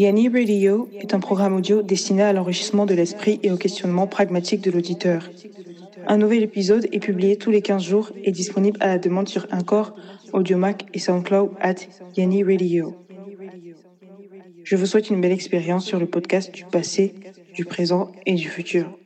Yanni Radio est un programme audio destiné à l'enrichissement de l'esprit et au questionnement pragmatique de l'auditeur. Un nouvel épisode est publié tous les 15 jours et disponible à la demande sur Encore, Audiomac et SoundCloud at Yanni Radio. Je vous souhaite une belle expérience sur le podcast du passé, du présent et du futur.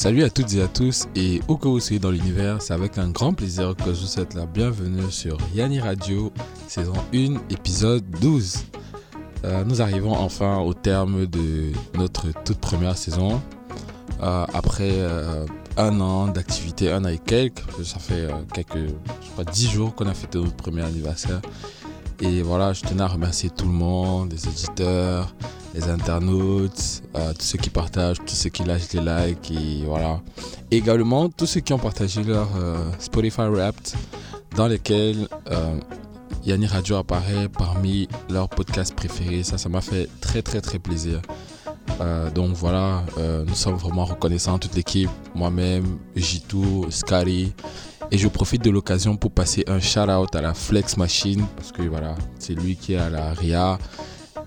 Salut à toutes et à tous et où que vous soyez dans l'univers, c'est avec un grand plaisir que je vous souhaite la bienvenue sur Yanni Radio, saison 1, épisode 12. Euh, nous arrivons enfin au terme de notre toute première saison. Euh, après euh, un an d'activité, un an et quelques, ça fait quelques, je crois 10 jours qu'on a fêté notre premier anniversaire. Et voilà, je tenais à remercier tout le monde, les éditeurs, les internautes, euh, tous ceux qui partagent, tous ceux qui lâchent des likes et voilà. également tous ceux qui ont partagé leur euh, Spotify Wrapped dans lesquels euh, Yanni Radio apparaît parmi leurs podcasts préférés. Ça, ça m'a fait très très très plaisir. donc voilà, nous sommes vraiment reconnaissants, toute l'équipe, moi-même, Jitu, Scary. Et je profite de l'occasion pour passer un shout out à la Flex Machine parce que voilà, c'est lui qui est à la RIA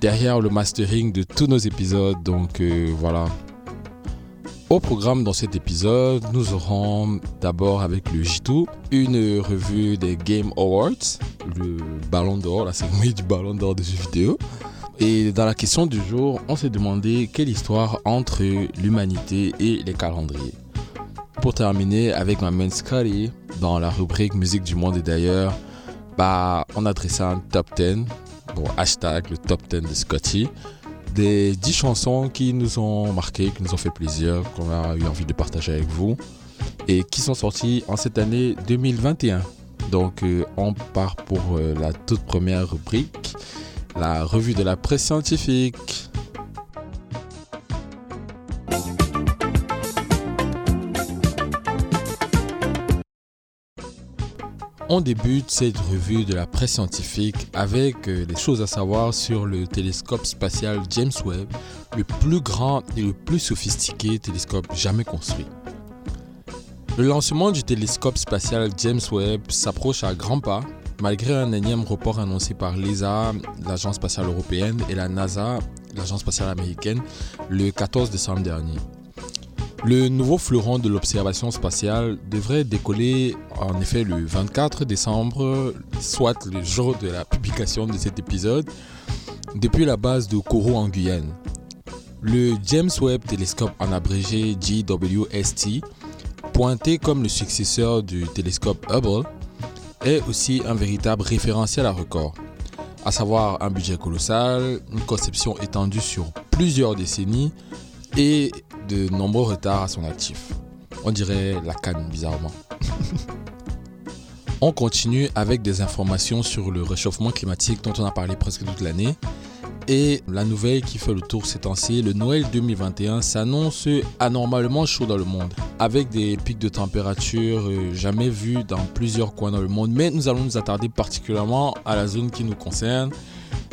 derrière le mastering de tous nos épisodes. Donc euh, voilà. Au programme dans cet épisode, nous aurons d'abord avec le J2 une revue des Game Awards, le ballon d'or, la cérémonie du ballon d'or des jeux vidéo. Et dans la question du jour, on s'est demandé quelle histoire entre l'humanité et les calendriers. Pour terminer avec ma main Scotty, dans la rubrique musique du monde et d'ailleurs, bah, on a dressé un top 10 hashtag le top 10 de Scotty. Des 10 chansons qui nous ont marqué, qui nous ont fait plaisir, qu'on a eu envie de partager avec vous et qui sont sorties en cette année 2021. Donc euh, on part pour euh, la toute première rubrique, la revue de la presse scientifique. On débute cette revue de la presse scientifique avec euh, des choses à savoir sur le télescope spatial James Webb, le plus grand et le plus sophistiqué télescope jamais construit. Le lancement du télescope spatial James Webb s'approche à grands pas, malgré un énième report annoncé par l'ESA, l'Agence spatiale européenne, et la NASA, l'Agence spatiale américaine, le 14 décembre dernier. Le nouveau fleuron de l'observation spatiale devrait décoller en effet le 24 décembre, soit le jour de la publication de cet épisode, depuis la base de Kourou en Guyane. Le James Webb Telescope en abrégé JWST, pointé comme le successeur du télescope Hubble, est aussi un véritable référentiel à record, à savoir un budget colossal, une conception étendue sur plusieurs décennies et de nombreux retards à son actif. On dirait la canne bizarrement. on continue avec des informations sur le réchauffement climatique dont on a parlé presque toute l'année. Et la nouvelle qui fait le tour ces temps-ci, le Noël 2021 s'annonce anormalement chaud dans le monde, avec des pics de température euh, jamais vus dans plusieurs coins dans le monde. Mais nous allons nous attarder particulièrement à la zone qui nous concerne,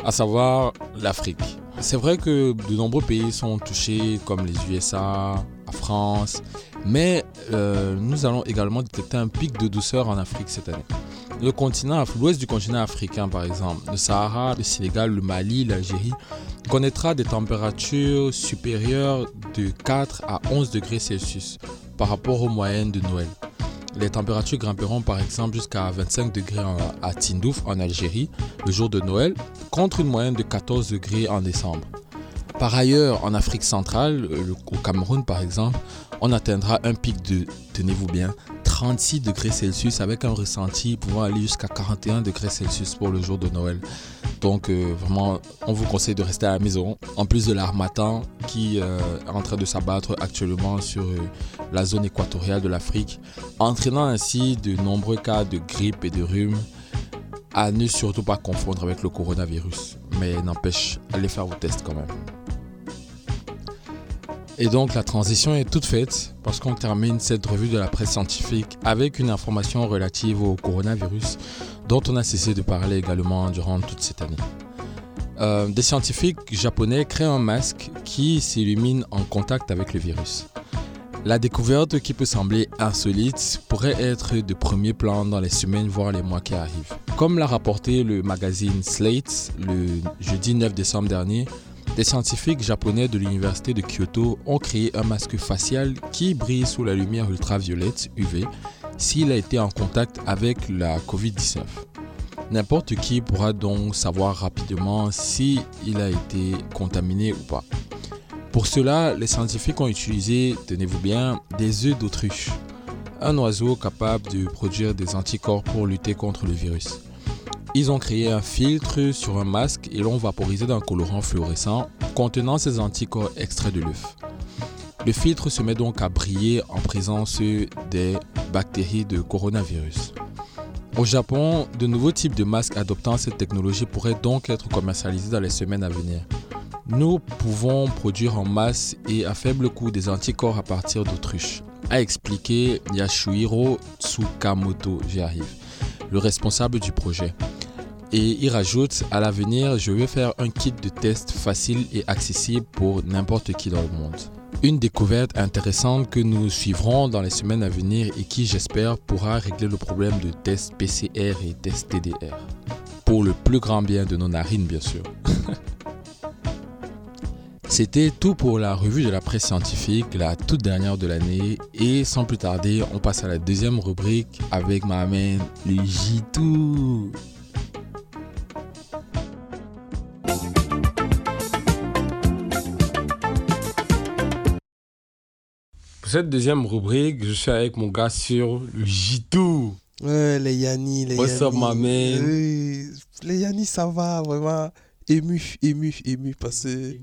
à savoir l'Afrique. C'est vrai que de nombreux pays sont touchés, comme les USA, la France, mais euh, nous allons également détecter un pic de douceur en Afrique cette année. Le continent, l'ouest du continent africain par exemple, le Sahara, le Sénégal, le Mali, l'Algérie, connaîtra des températures supérieures de 4 à 11 degrés Celsius par rapport aux moyennes de Noël. Les températures grimperont par exemple jusqu'à 25 degrés à Tindouf en Algérie le jour de Noël contre une moyenne de 14 degrés en décembre. Par ailleurs, en Afrique centrale, au Cameroun par exemple, on atteindra un pic de, tenez-vous bien, 36 degrés Celsius avec un ressenti pouvant aller jusqu'à 41 degrés Celsius pour le jour de Noël. Donc euh, vraiment, on vous conseille de rester à la maison. En plus de l'armatan qui euh, est en train de s'abattre actuellement sur euh, la zone équatoriale de l'Afrique, entraînant ainsi de nombreux cas de grippe et de rhume à ne surtout pas confondre avec le coronavirus. Mais n'empêche, allez faire vos tests quand même. Et donc la transition est toute faite parce qu'on termine cette revue de la presse scientifique avec une information relative au coronavirus dont on a cessé de parler également durant toute cette année. Euh, des scientifiques japonais créent un masque qui s'illumine en contact avec le virus. La découverte qui peut sembler insolite pourrait être de premier plan dans les semaines voire les mois qui arrivent. Comme l'a rapporté le magazine Slate le jeudi 9 décembre dernier, des scientifiques japonais de l'université de Kyoto ont créé un masque facial qui brille sous la lumière ultraviolette UV s'il a été en contact avec la COVID-19. N'importe qui pourra donc savoir rapidement s'il a été contaminé ou pas. Pour cela, les scientifiques ont utilisé, tenez-vous bien, des œufs d'autruche, un oiseau capable de produire des anticorps pour lutter contre le virus. Ils ont créé un filtre sur un masque et l'ont vaporisé d'un colorant fluorescent contenant ces anticorps extraits de l'œuf. Le filtre se met donc à briller en présence des bactéries de coronavirus. Au Japon, de nouveaux types de masques adoptant cette technologie pourraient donc être commercialisés dans les semaines à venir. Nous pouvons produire en masse et à faible coût des anticorps à partir d'autruches, a expliqué Yashuhiro Tsukamoto, j'y le responsable du projet. Et il rajoute, à l'avenir, je vais faire un kit de test facile et accessible pour n'importe qui dans le monde. Une découverte intéressante que nous suivrons dans les semaines à venir et qui, j'espère, pourra régler le problème de test PCR et test TDR. Pour le plus grand bien de nos narines, bien sûr. C'était tout pour la revue de la presse scientifique, la toute dernière de l'année. Et sans plus tarder, on passe à la deuxième rubrique avec ma main, le J2. Cette deuxième rubrique, je suis avec mon gars sur le J2. Ouais, les Yanni, les What's up, my man? les Yanni, ça va, vraiment ému, ému, ému, parce que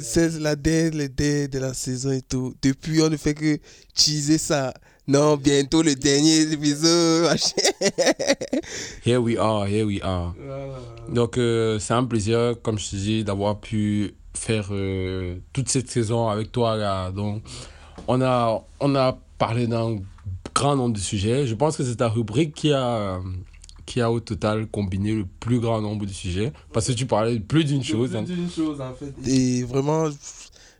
c'est la dernière, de la saison et tout. Depuis, on ne fait que teaser ça. Non, bientôt le dernier épisode. here we are, here we are. Donc, euh, c'est un plaisir, comme je te dis, d'avoir pu faire euh, toute cette saison avec toi, là. Donc, on a, on a parlé d'un grand nombre de sujets. Je pense que c'est ta rubrique qui a, qui a au total combiné le plus grand nombre de sujets. Parce que tu parlais de plus d'une chose. Plus hein. d'une chose, en fait. Et vraiment,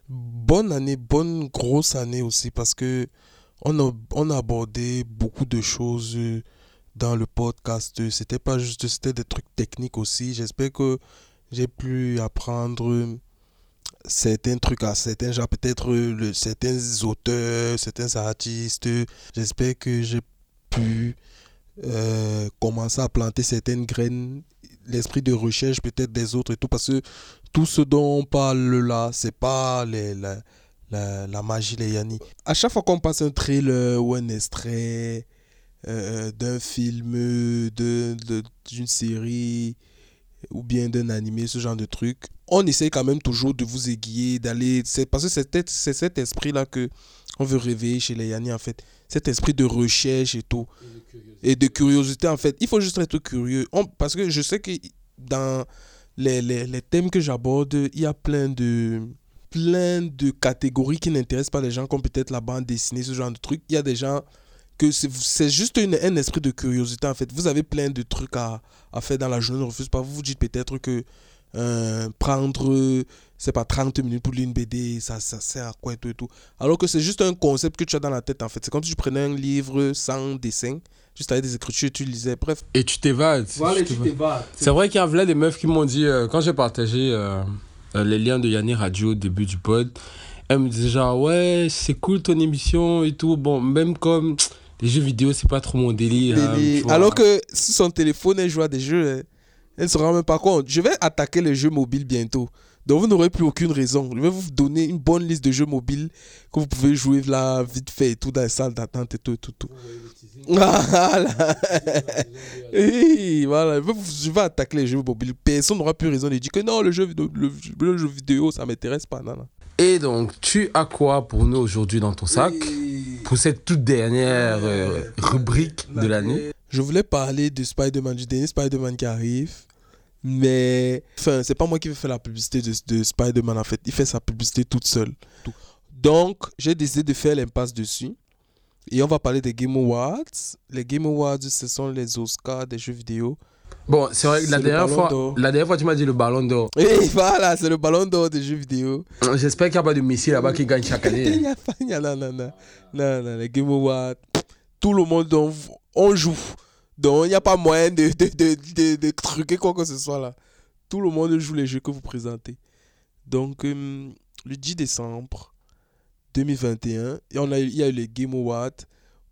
bonne année, bonne grosse année aussi. Parce que on a, on a abordé beaucoup de choses dans le podcast. C'était pas juste, c'était des trucs techniques aussi. J'espère que j'ai pu apprendre certains trucs à certains gens, peut-être certains auteurs, certains artistes. J'espère que j'ai pu euh, commencer à planter certaines graines, l'esprit de recherche peut-être des autres et tout, parce que tout ce dont on parle là, c'est pas la, la, la, magie, les Yanni. À chaque fois qu'on passe un trailer ou un extrait euh, d'un film, d'une de, série, ou bien d'un animé, ce genre de truc, on essaie quand même toujours de vous aiguiller, d'aller. Parce que c'est cet esprit-là que on veut réveiller chez les Yanni, en fait. Cet esprit de recherche et tout. Et de curiosité, en fait. Il faut juste être curieux. parce que je sais que dans les, les, les thèmes que j'aborde, il y a plein de plein de catégories qui n'intéressent pas les gens, comme peut-être la bande dessinée, ce genre de trucs. Il y a des gens que c'est juste un esprit de curiosité en fait. Vous avez plein de trucs à, à faire dans la journée, ne refuse pas. Vous vous dites peut-être que euh, prendre, c'est pas 30 minutes pour lire une BD, ça, ça sert à quoi et tout et tout. Alors que c'est juste un concept que tu as dans la tête en fait. C'est comme si tu prenais un livre sans dessin, juste avec des écritures et tu lisais, bref. Et tu t'évades. Voilà, tu t'évades. C'est vrai qu'il y avait des meufs qui m'ont dit, euh, quand j'ai partagé euh, les liens de Yanni Radio au début du pod, elles me disaient genre, ouais, c'est cool ton émission et tout. Bon, même comme les jeux vidéo, c'est pas trop mon délire. Hein, Alors que sur son téléphone, elle joue à des jeux. Hein. Elle ne se rend même pas compte. Je vais attaquer les jeux mobiles bientôt. Donc vous n'aurez plus aucune raison. Je vais vous donner une bonne liste de jeux mobiles que vous pouvez jouer là vite fait et tout dans les salles d'attente et tout, tout, tout. Voilà. oui, voilà. Je vais attaquer les jeux mobiles. Personne n'aura plus raison de dire que non, le jeu, vidéo, le, jeu vidéo, ça m'intéresse pas. Non, non. Et donc, tu as quoi pour nous aujourd'hui dans ton sac? Pour cette toute dernière euh, rubrique de l'année Je voulais parler de Spider-Man, du dernier Spider-Man qui arrive. Mais, enfin, c'est pas moi qui vais faire la publicité de, de Spider-Man en fait. Il fait sa publicité toute seule. Donc, j'ai décidé de faire l'impasse dessus. Et on va parler des Game Awards. Les Game Awards, ce sont les Oscars des jeux vidéo. Bon, c'est vrai, la dernière, fois, la dernière fois, tu m'as dit le ballon d'or. Oui, voilà, c'est le ballon d'or des jeux vidéo. J'espère qu'il n'y a pas de Messi là-bas qui gagne chaque année. Il n'y a pas, non, non, non. Non, non, les Game Awards, tout le monde, on, joue. Donc, il n'y a pas moyen de, de, de, de, truquer quoi que ce soit là. Tout le monde joue les jeux que vous présentez. Donc, euh, le 10 décembre, 2021. Et on a, il y a eu les Game Awards.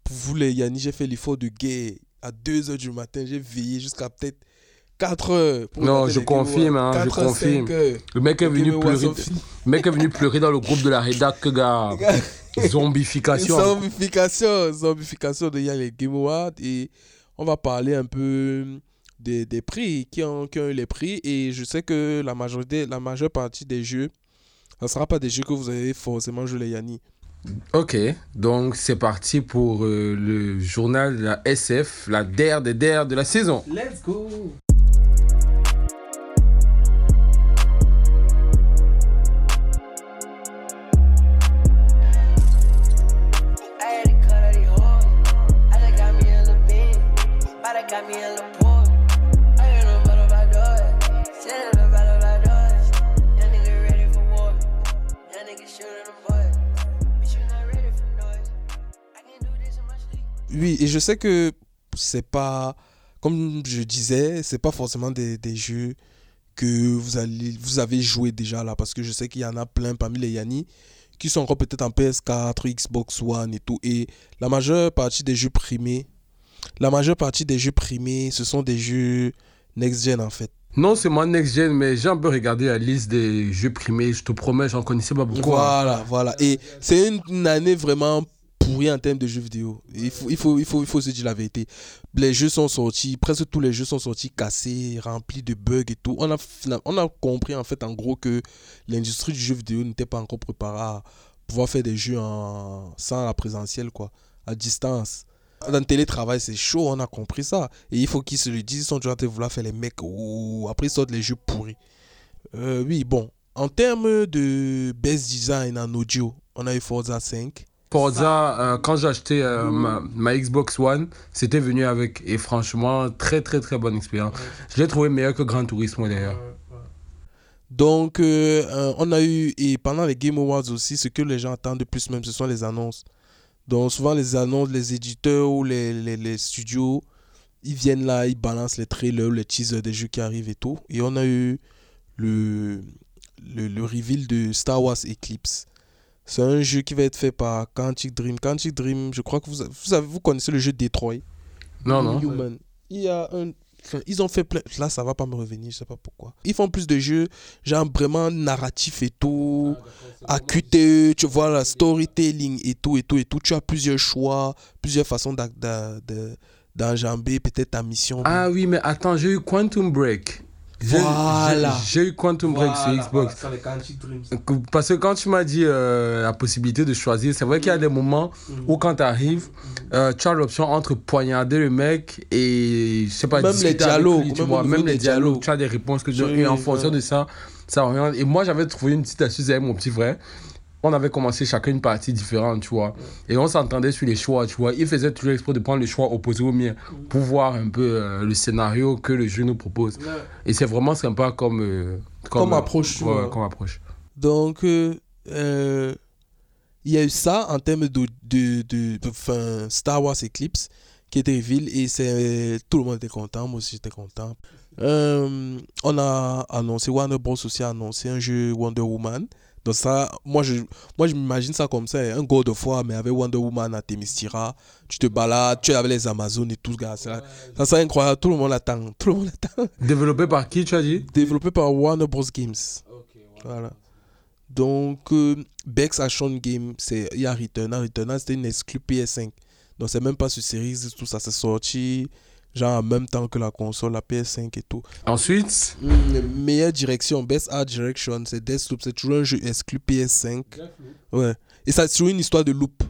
Pour vous, les Yanni, j'ai fait l'effort de guerre. À 2h du matin, j'ai veillé jusqu'à peut-être 4 h non, je confirme, hein, je confirme. Le mec est venu pleurer. Le mec est venu pleurer dans le groupe de la rédac, gars. Zombification. Zombification, zombification de y a les Game Awards et on va parler un peu des, des prix qui ont, qui ont eu les prix et je sais que la majorité, la majeure partie des jeux ça ne sera pas des jeux que vous avez forcément joué les Yanni. Ok, donc c'est parti pour euh, le journal de la SF, la DER des DER de la saison. Let's go Oui, et je sais que c'est pas, comme je disais, c'est pas forcément des, des, jeux que vous, allez, vous avez joué déjà là, parce que je sais qu'il y en a plein parmi les Yanni qui sont encore peut-être en PS4, Xbox One et tout. Et la majeure partie des jeux primés, la majeure partie des jeux primés, ce sont des jeux next-gen en fait. Non, c'est moi next-gen, mais j'ai un peu regardé la liste des jeux primés. Je te promets, j'en connaissais pas beaucoup. Voilà, voilà. Et c'est une année vraiment pourri en termes de jeux vidéo. Il faut, il, faut, il, faut, il faut se dire la vérité. Les jeux sont sortis, presque tous les jeux sont sortis cassés, remplis de bugs et tout. On a, on a compris en fait en gros que l'industrie du jeu vidéo n'était pas encore préparée à pouvoir faire des jeux en, sans la présentielle, quoi, à distance. Dans le télétravail, c'est chaud, on a compris ça. Et il faut qu'ils se le disent, ils sont toujours de vouloir faire les mecs. Ou après, ils sortent les jeux pourris. Euh, oui, bon. En termes de best design en audio, on a eu Forza 5. Forza, euh, quand j'ai acheté euh, ma, Xbox One, c'était venu avec. Et franchement, très très très bonne expérience. Je l'ai trouvé meilleur que Gran Turismo d'ailleurs. Donc, euh, on a eu, et pendant les Game Awards aussi, ce que les gens attendent de plus même, ce sont les annonces. Donc, souvent, les annonces, les éditeurs ou les, les, les studios, ils viennent là, ils balancent les trailers, les teasers des jeux qui arrivent et tout. Et on a eu le, le, le reveal de Star Wars Eclipse. C'est un jeu qui va être fait par Quantic Dream. Quantic Dream, je crois que vous, vous, avez, vous connaissez le jeu Detroit? Non, non. Il y a un. ils ont fait plein. Là, ça va pas me revenir, je sais pas pourquoi. Ils font plus de jeux, genre vraiment narratif et tout. Ah, AQTE, tu vois, la storytelling et tout, et tout, et tout. Tu as plusieurs choix, plusieurs façons d'enjamber peut-être ta mission. Ah oui, mais attends, j'ai eu Quantum Break. Voilà. J'ai eu Quantum Break sur Xbox. Parce que quand tu m'as dit euh, la possibilité de choisir, c'est vrai qu'il y a des moments mm. où quand tu arrives, euh, tu as l'option entre poignarder le mec et je sais pas, même les dialogues, tu vois, même les dialogues, tu as des réponses que tu et en fonction de ça, ça oriente. Et moi, j'avais trouvé une petite astuce avec mon petit frère on avait commencé chacun une partie différente, tu vois. Et on s'entendait sur les choix, tu vois. Il faisait toujours exprès de prendre le choix opposé au mien pour voir un peu euh, le scénario que le jeu nous propose. Et c'est vraiment sympa comme, euh, comme, approche, tu vois. Comme approche. Donc, euh, il y a eu ça en termes de, de, de, Star Wars Eclipse qui était ville et c'est tout le monde était content moi aussi j'étais content on a annoncé Warner Bros aussi a annoncé un jeu Wonder Woman donc ça, moi je, moi je m'imagine ça comme ça, hein. un God of War mais avec Wonder Woman à Temistira, tu te balades, tu es avec les Amazones et tout, gars. Ça, ça c'est incroyable, tout le monde l'attend, tout le monde l'attend. Développé par qui tu as dit? Développé par Warner Bros Games. Voilà. Donc, euh, Bex Action Game, c'est- il y a Returnal. Returnal, c'était une exclue PS5. Donc, c'est même pas sur Series, tout ça. C'est sorti, genre, en même temps que la console, la PS5 et tout. Ensuite, Hmm, meilleure direction, Best Art Direction, c'est Deathloop. C'est toujours un jeu exclu PS5. Ouais. Et ça, c'est toujours une histoire de loop.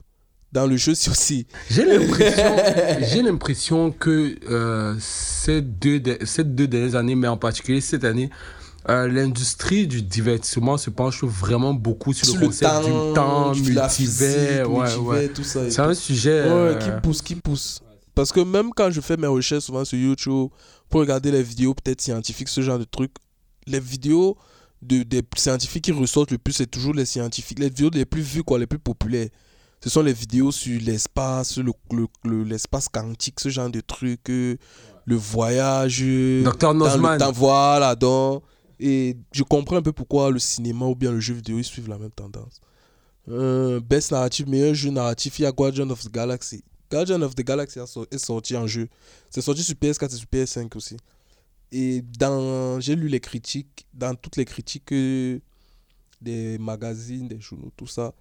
Dans le jeu, aussi. j'ai l'impression, j'ai l'impression que euh, ces, deux, de- ces deux dernières années, mais en particulier cette année, euh, l'industrie du divertissement se penche vraiment beaucoup sur, Sur le concept du temps, de la multivers. ouais, tout ça. C'est un sujet. Ouais, euh, qui pousse, qui pousse. Parce que même quand je fais mes recherches souvent sur YouTube pour regarder les vidéos peut-être scientifiques, ce genre de trucs, les vidéos de, des scientifiques qui ressortent le plus, c'est toujours les scientifiques. Les vidéos les plus vues, quoi, les plus populaires. Ce sont les vidéos sur l'espace, le, le- le- l'espace quantique, ce genre de trucs, euh, le voyage. euh, le Nozman. voilà, donc. Et je comprends un peu pourquoi le cinéma ou bien le jeu vidéo ils suivent la même tendance. Euh, best narrative, meilleur jeu narratif, il y a Guardian of the Galaxy. Guardian of the Galaxy est sorti en jeu. C'est sorti sur PS4 et sur PS5 aussi. Et dans, j'ai lu les critiques, dans toutes les critiques des magazines, des journaux, tout ça,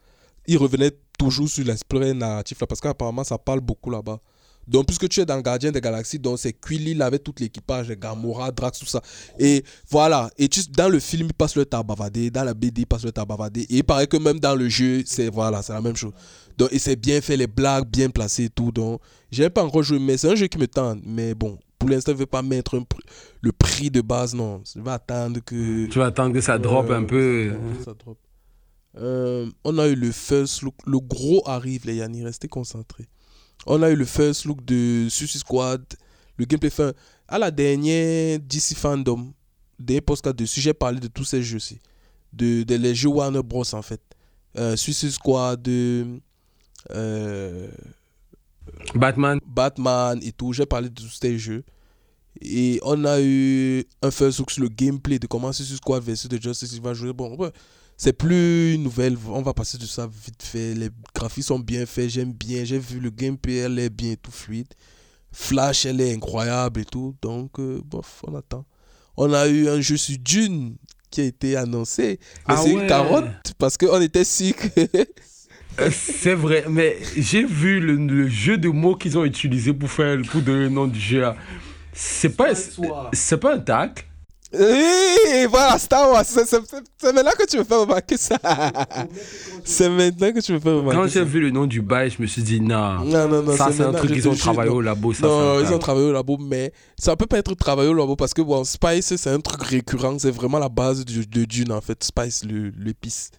ils revenaient toujours sur l'esprit narratif là, parce qu'apparemment ça parle beaucoup là-bas. Donc, puisque tu es dans Gardien des Galaxies, donc c'est Quill avec tout l'équipage, Gamora, Drax, tout ça. Et voilà. Et tu, dans le film, il passe le temps à bavader. Dans la BD, il passe le temps à bavader. Et il paraît que même dans le jeu, c'est voilà, c'est la même chose. Donc, et c'est bien fait, les blagues bien placées et tout. Donc, j'ai pas encore joué, mais c'est un jeu qui me tente. Mais bon, pour l'instant, je ne vais pas mettre un pr- le prix de base, non. Je vais attendre que. Tu vas attendre que ça drop un peu. ça drop. Euh, on a eu le first look. Le gros arrive, les Yanni. Restez concentrés. On a eu le first look de Suicide Squad. Le gameplay fin. À la dernière DC Fandom, des postcards dessus, j'ai parlé de tous ces jeux-ci. De, de les jeux Warner Bros. en fait. Euh, Suicide Squad, euh, euh, Batman. Batman et tout. J'ai parlé de tous ces jeux. Et on a eu un first look sur le gameplay de comment Suicide Squad versus The Justice League va jouer. Bon, c'est plus une nouvelle. On va passer de ça vite fait. Les graphismes sont bien faits. J'aime bien. J'ai vu le gameplay. Elle est bien et tout fluide. Flash, elle est incroyable et tout. Donc, euh, bof, on attend. On a eu un jeu sur Dune qui a été annoncé. Mais Ah c'est ouais. une carotte parce qu'on était sûr que. Euh, C'est vrai, mais j'ai vu le, le jeu de mots qu'ils ont utilisé pour faire pour donner le nom du jeu. C'est pas, c'est pas un tac. Oui, voilà, Star Wars. C'est- maintenant que tu me fais remarquer ça. C'est maintenant que tu me fais remarquer Quand j'ai vu le nom du bail, je me suis dit non. Non, non, non. ça, c'est un truc qu'ils ont travaillé au labo. Ça, non, ils ont travaillé au labo, mais ça peut pas être travaillé au labo parce que bon, Spice, c'est un truc récurrent. C'est vraiment la base de, de Dune, en fait. Spice, l'épice.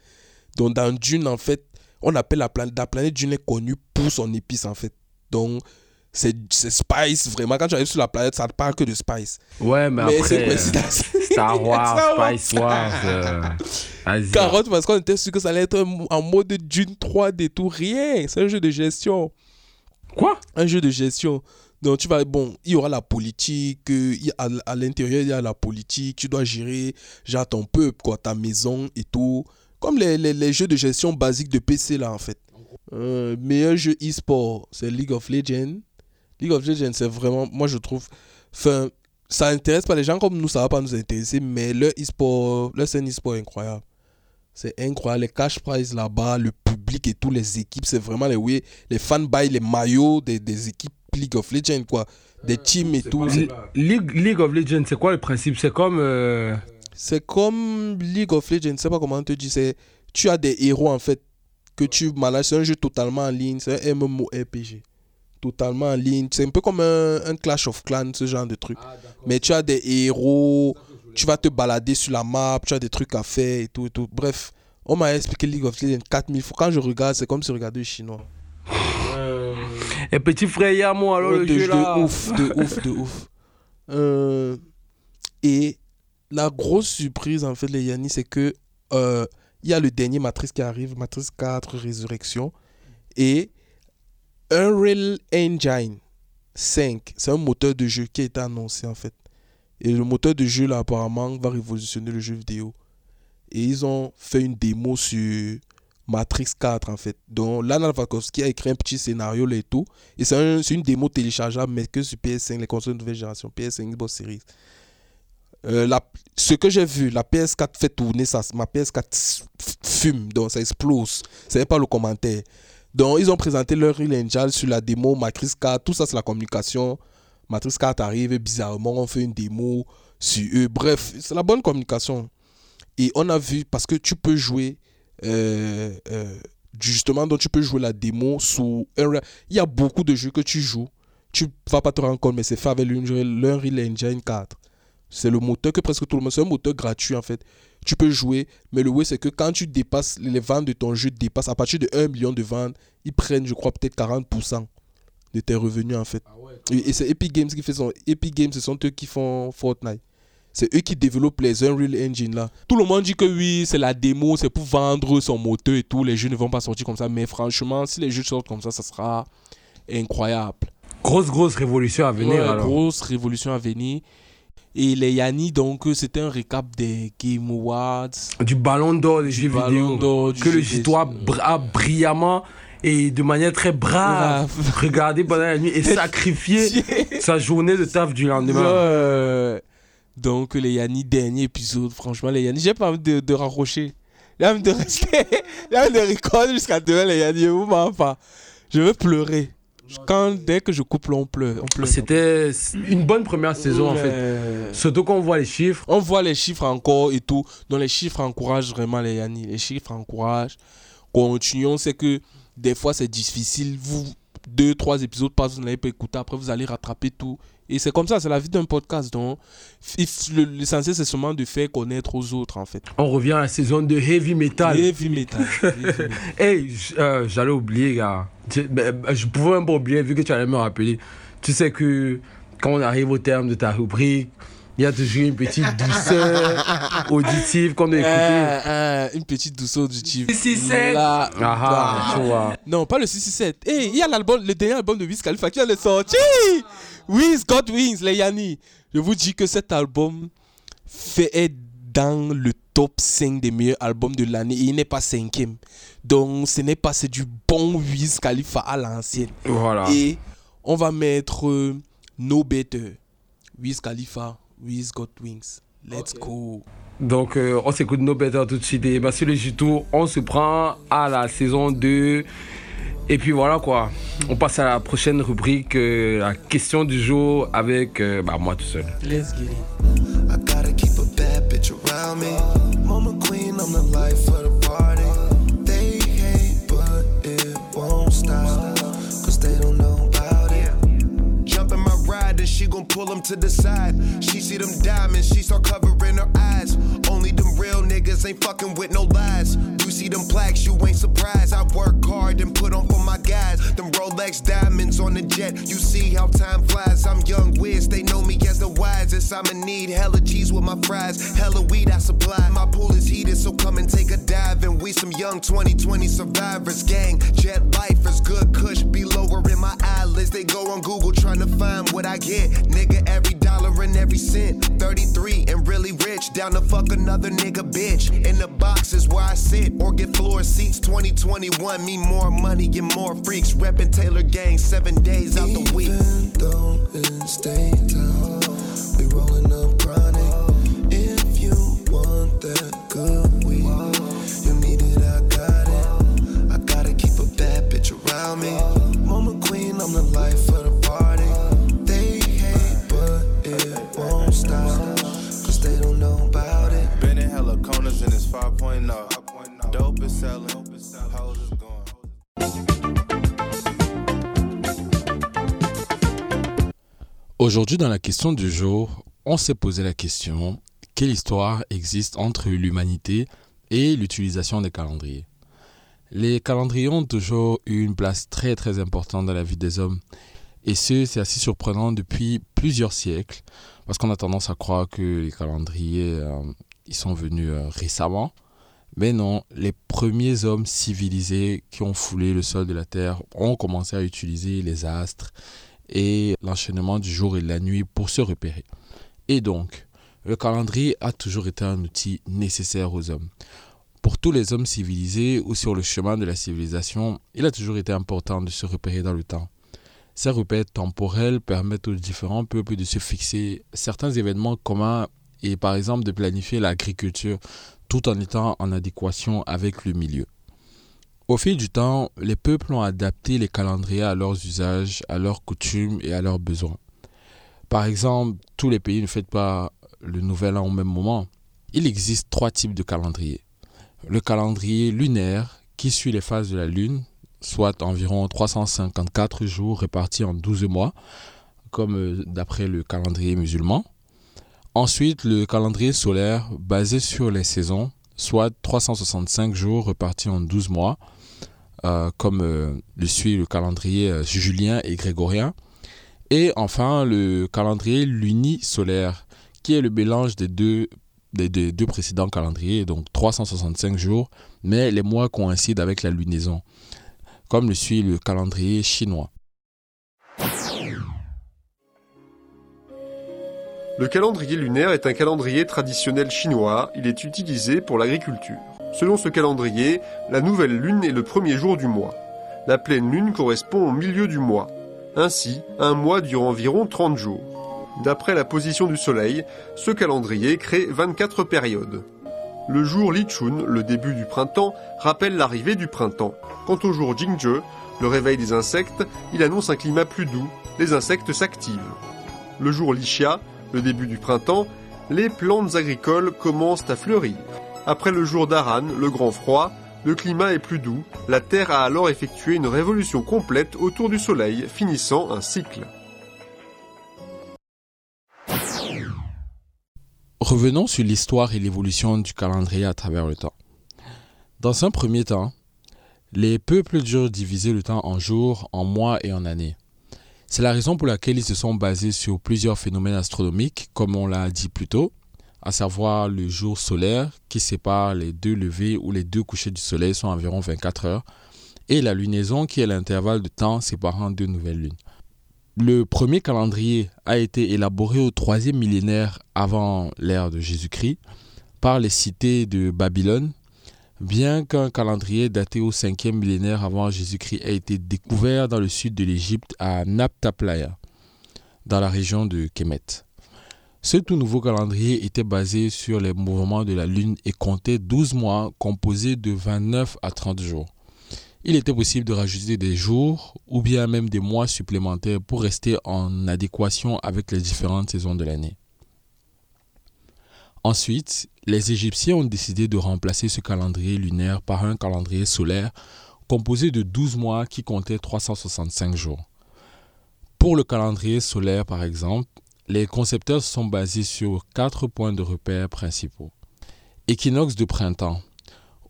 Donc, dans Dune, en fait, on appelle la planète. La planète Dune est connue pour son épice, en fait. Donc, c'est Spice, vraiment. Quand tu arrives sur la planète, ça ne parle que de Spice. Ouais, mais, Mais après, euh. Star Wars, Star Wars. Spice Wars. euh. Carotte parce qu'on était sûr que ça allait être en mode Dune 3D tout rien. C'est un jeu de gestion. Quoi? Un jeu de gestion. Donc tu vas bon, il y aura la politique, euh, a- à, à l'intérieur il y a la politique, tu dois gérer genre ton peuple quoi, ta maison et tout. Comme les, les, les jeux de gestion basiques de PC là en fait. Euh, meilleur jeu e-sport, c'est League of Legends. League of Legends c'est vraiment moi je trouve enfin ça intéresse pas les gens comme nous, ça va pas nous intéresser, mais leur e-sport, leur scène e-sport est incroyable. C'est incroyable. Les cash prizes là-bas, le public et toutes les équipes, c'est vraiment les, oui, les fans buy les maillots des, des équipes League of Legends, quoi. Des teams et tout. League, League of Legends, c'est quoi le principe? C'est comme. euh, C'est comme League of Legends, je sais pas comment te dire. C'est, tu as des héros en fait que tu manages. C'est un jeu totalement en ligne. C'est un MMORPG. Totalement en ligne. C'est un peu comme un, un Clash of Clans, ce genre de truc. Mais tu as des héros, tu vas te balader sur la map, tu as des trucs à faire et tout et tout. Bref, on m'a expliqué League of Legends 4000 fois. Quand je regarde, c'est comme si je regardais le chinois. Et petit frère, y a moi alors le de, jeu de là. ouf, de ouf, de ouf. Euh, et la grosse surprise, en fait, les Yannis, c'est que euh, il y a le dernier Matrix qui arrive, Matrix 4 Résurrection. Et Unreal Engine 5, c'est un moteur de jeu qui a été annoncé, en fait. Et le moteur de jeu, là, apparemment, va révolutionner le jeu vidéo. Et ils ont fait une démo sur Matrix 4, en fait. Donc, Lana Wachowski a écrit un petit scénario, là et tout. Et c'est un- une démo téléchargeable, mais que sur PS5, les consoles de nouvelle génération, PS5, Xbox Series. Euh, ce que j'ai vu, la PS4 fait tourner ça, ma PS4 fume, donc ça explose. C'est pas le commentaire. Donc, ils ont présenté leur Engine sur la démo Matrix 4. Tout ça, c'est la communication. Matrix 4 arrive bizarrement, on fait une démo sur eux. Bref, c'est la bonne communication. Et on a vu, parce que tu peux jouer, euh, euh, justement, donc tu peux jouer la démo sous un. Il y a beaucoup de jeux que tu joues. Tu vas pas te rendre compte, mais c'est fait avec l'Unreal Engine 4. C'est le moteur que presque tout le monde. C'est un moteur gratuit en fait. Tu peux jouer, mais le way c'est que quand tu dépasses, les ventes de ton jeu dépassent, à partir de 1 million de ventes, ils prennent, je crois, peut-être 40% de tes revenus en fait. Ah et, c'est Epic Games qui fait son. Epic Games, ce sont eux qui font Fortnite. C'est eux qui développent les Unreal Engine là. Tout le monde dit que oui, c'est la démo, c'est pour vendre son moteur et tout. Les jeux ne vont pas sortir comme ça. Mais franchement, si les jeux sortent comme ça, ça sera incroyable. Grosse, grosse révolution à venir alors. Grosse révolution à venir. Et les Yanni, donc, c'était un récap des Game Awards. Du ballon d'or des jeux vidéo. que le Gitois a brillamment et de manière très brave, regardé pendant la nuit et sacrifié sa journée de taf du lendemain. Donc, les Yanni, dernier épisode, franchement, les Yanni, j'ai pas envie de, de raccrocher. J'ai envie de rester, j'ai envie de recorder jusqu'à demain, les Yanni, vous pas. Je veux pleurer. Quand, dès que je coupe, on pleure. C'était une bonne première saison, en fait. Surtout quand on voit les chiffres. On voit les chiffres encore et tout. Donc, les chiffres encouragent vraiment les Yanni. Les chiffres encouragent. Continuons, c'est que des fois, c'est difficile. Vous, deux, trois épisodes passent, vous n'avez pas écouté. Après, vous allez rattraper tout. Et c'est comme ça, c'est la vie d'un podcast. Donc, l'essentiel, c'est seulement de faire connaître aux autres, en fait. On revient à la saison de heavy metal. Heavy metal. hey, euh, j'allais oublier, gars. Je, je pouvais même pas oublier, vu que tu allais me rappeler. Tu sais que quand on arrive au terme de ta rubrique, il y a toujours une petite douceur auditive qu'on doit écouter. Euh, euh, une petite douceur auditive. 667 ah, ah, Non, pas le 667. Hey, il y a l'album, le dernier album de Wiz Khalifa qui vient de sortir. Wiz God Wings, les Yanni. Je vous dis que cet album fait dans le top 5 des meilleurs albums de l'année et il n'est pas cinquième. Donc ce n'est pas, c'est du bon Wiz Khalifa à l'ancienne. Voilà. Et on va mettre euh, No Better. Wiz Khalifa We've Got Wings. Let's go. Donc, euh, on s'écoute No Better tout de suite. Et bah, sur le Jito, on se prend à la saison 2. Et puis voilà quoi. On passe à la prochaine rubrique, euh, la question du jour avec euh, bah, moi tout seul. Let's get it. I gotta keep a bad bitch around me. She pull them to the side. She see them diamonds, she start covering her eyes. Only them real niggas ain't fucking with no lies. You see them plaques, you ain't surprised. I work hard and put on for my guys. Them Rolex diamonds on the jet, you see how time flies. I'm young Wiz, they know me as the wisest. I'ma need hella cheese with my fries, hella weed I supply. My pool is heated, so come and take a dive. And we some young 2020 survivors, gang. Jet lifers, good kush, be lower in my eyelids. They go on Google trying to find what I get. Nigga, every dollar and every cent. 33 and really rich. Down to fuck another nigga, bitch. In the box is where I sit or get floor seats. 2021, me more money and more freaks. Reppin' Taylor Gang, seven days out the week. Even though it stay down, we rolling up chronic. If you want that good weed, you need it, I got it. I gotta keep a bad bitch around me. Aujourd'hui, dans la question du jour, on s'est posé la question quelle histoire existe entre l'humanité et l'utilisation des calendriers? Les calendriers ont toujours eu une place très très importante dans la vie des hommes. Et ce, c'est assez surprenant depuis plusieurs siècles, parce qu'on a tendance à croire que les calendriers, euh, ils sont venus euh, récemment. Mais non, les premiers hommes civilisés qui ont foulé le sol de la Terre ont commencé à utiliser les astres et l'enchaînement du jour et de la nuit pour se repérer. Et donc, le calendrier a toujours été un outil nécessaire aux hommes. Pour tous les hommes civilisés ou sur le chemin de la civilisation, il a toujours été important de se repérer dans le temps. Ces repères temporels permettent aux différents peuples de se fixer certains événements communs et par exemple de planifier l'agriculture tout en étant en adéquation avec le milieu. Au fil du temps, les peuples ont adapté les calendriers à leurs usages, à leurs coutumes et à leurs besoins. Par exemple, tous les pays ne fêtent pas le nouvel an au même moment. Il existe trois types de calendriers. Le calendrier lunaire, qui suit les phases de la Lune, soit environ 354 jours répartis en 12 mois, comme euh, d'après le calendrier musulman. Ensuite, le calendrier solaire, basé sur les saisons, soit 365 jours répartis en 12 mois, euh, comme euh, le suit le calendrier julien et grégorien. Et enfin, le calendrier lunisolaire, qui est le mélange des deux, des, deux précédents calendriers, donc 365 jours, mais les mois coïncident avec la lunaison, comme le suit le calendrier chinois. Le calendrier lunaire est un calendrier traditionnel chinois, il est utilisé pour l'agriculture. Selon ce calendrier, la nouvelle lune est le premier jour du mois. La pleine lune correspond au milieu du mois. Ainsi, un mois dure environ 30 jours. D'après la position du soleil, ce calendrier crée 24 périodes. Le jour Lichun, le début du printemps, rappelle l'arrivée du printemps. Quant au jour Jingzhe, le réveil des insectes, il annonce un climat plus doux, les insectes s'activent. Le jour Lixia, le début du printemps, les plantes agricoles commencent à fleurir. Après le jour d'Aran, le grand froid, le climat est plus doux, la Terre a alors effectué une révolution complète autour du Soleil, finissant un cycle. Revenons sur l'histoire et l'évolution du calendrier à travers le temps. Dans un premier temps, les peuples durent diviser le temps en jours, en mois et en années. C'est la raison pour laquelle ils se sont basés sur plusieurs phénomènes astronomiques, comme on l'a dit plus tôt, à savoir le jour solaire qui sépare les deux levées ou les deux couchers du soleil sont environ 24 heures, et la lunaison qui est l'intervalle de temps séparant deux nouvelles lunes. Le premier calendrier a été élaboré au troisième millénaire avant l'ère de Jésus-Christ par les cités de Babylone, bien qu'un calendrier daté au cinquième millénaire avant Jésus-Christ ait été découvert dans le sud de l'Égypte à Naptaplaya, dans la région de Kemet. Ce tout nouveau calendrier était basé sur les mouvements de la Lune et comptait 12 mois composés de 29 à 30 jours il était possible de rajouter des jours ou bien même des mois supplémentaires pour rester en adéquation avec les différentes saisons de l'année. Ensuite, les Égyptiens ont décidé de remplacer ce calendrier lunaire par un calendrier solaire composé de 12 mois qui comptait 365 jours. Pour le calendrier solaire, par exemple, les concepteurs sont basés sur quatre points de repère principaux. Équinoxe de printemps,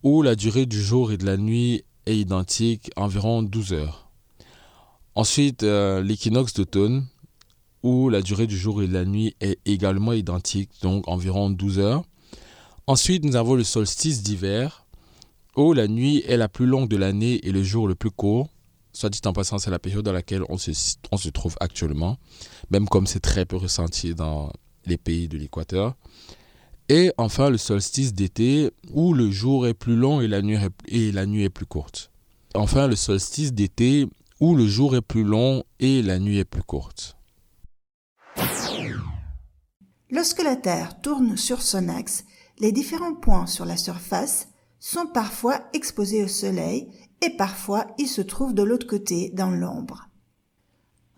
où la durée du jour et de la nuit est identique, environ 12 heures. Ensuite, euh, l'équinoxe d'automne, où la durée du jour et de la nuit est également identique, donc environ 12 heures. Ensuite, nous avons le solstice d'hiver, où la nuit est la plus longue de l'année et le jour le plus court. Soit dit en passant, c'est la période dans laquelle on se, trouve actuellement, même comme c'est très peu ressenti dans les pays de l'équateur. Et enfin le solstice d'été où le jour est plus long et la nuit et la nuit est plus courte. Enfin le solstice d'été où le jour est plus long et la nuit est plus courte. Lorsque la Terre tourne sur son axe, les différents points sur la surface sont parfois exposés au Soleil et parfois ils se trouvent de l'autre côté dans l'ombre.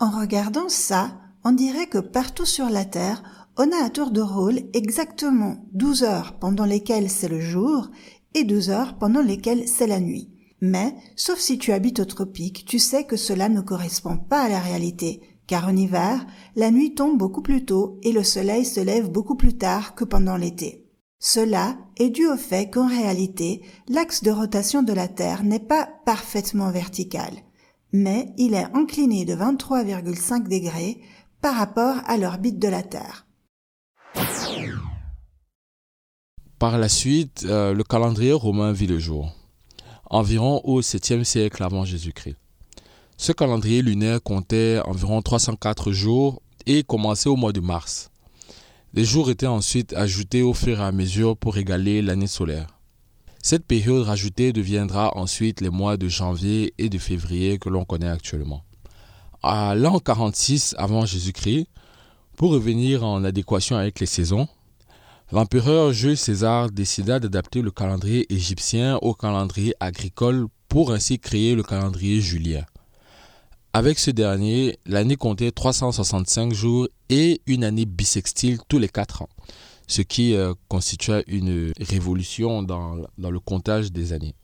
En regardant ça, on dirait que partout sur la Terre, on a à tour de rôle exactement 12 heures pendant lesquelles c'est le jour et 12 heures pendant lesquelles c'est la nuit. Mais, sauf si tu habites au tropique, tu sais que cela ne correspond pas à la réalité, car en hiver, la nuit tombe beaucoup plus tôt et le soleil se lève beaucoup plus tard que pendant l'été. Cela est dû au fait qu'en réalité, l'axe de rotation de la Terre n'est pas parfaitement vertical, mais il est incliné de 23,5 degrés par rapport à l'orbite de la Terre. Par la suite, euh, le calendrier romain vit le jour, environ au 7e siècle avant Jésus-Christ. Ce calendrier lunaire comptait environ 304 jours et commençait au mois de mars. Les jours étaient ensuite ajoutés au fur et à mesure pour égaler l'année solaire. Cette période rajoutée deviendra ensuite les mois de janvier et de février que l'on connaît actuellement. À l'an 46 avant Jésus-Christ, pour revenir en adéquation avec les saisons, L'empereur Jules César décida d'adapter le calendrier égyptien au calendrier agricole pour ainsi créer le calendrier julien. Avec ce dernier, l'année comptait 365 jours et une année bissextile tous les 4 ans, ce qui euh, constitua une révolution dans, dans le comptage des années.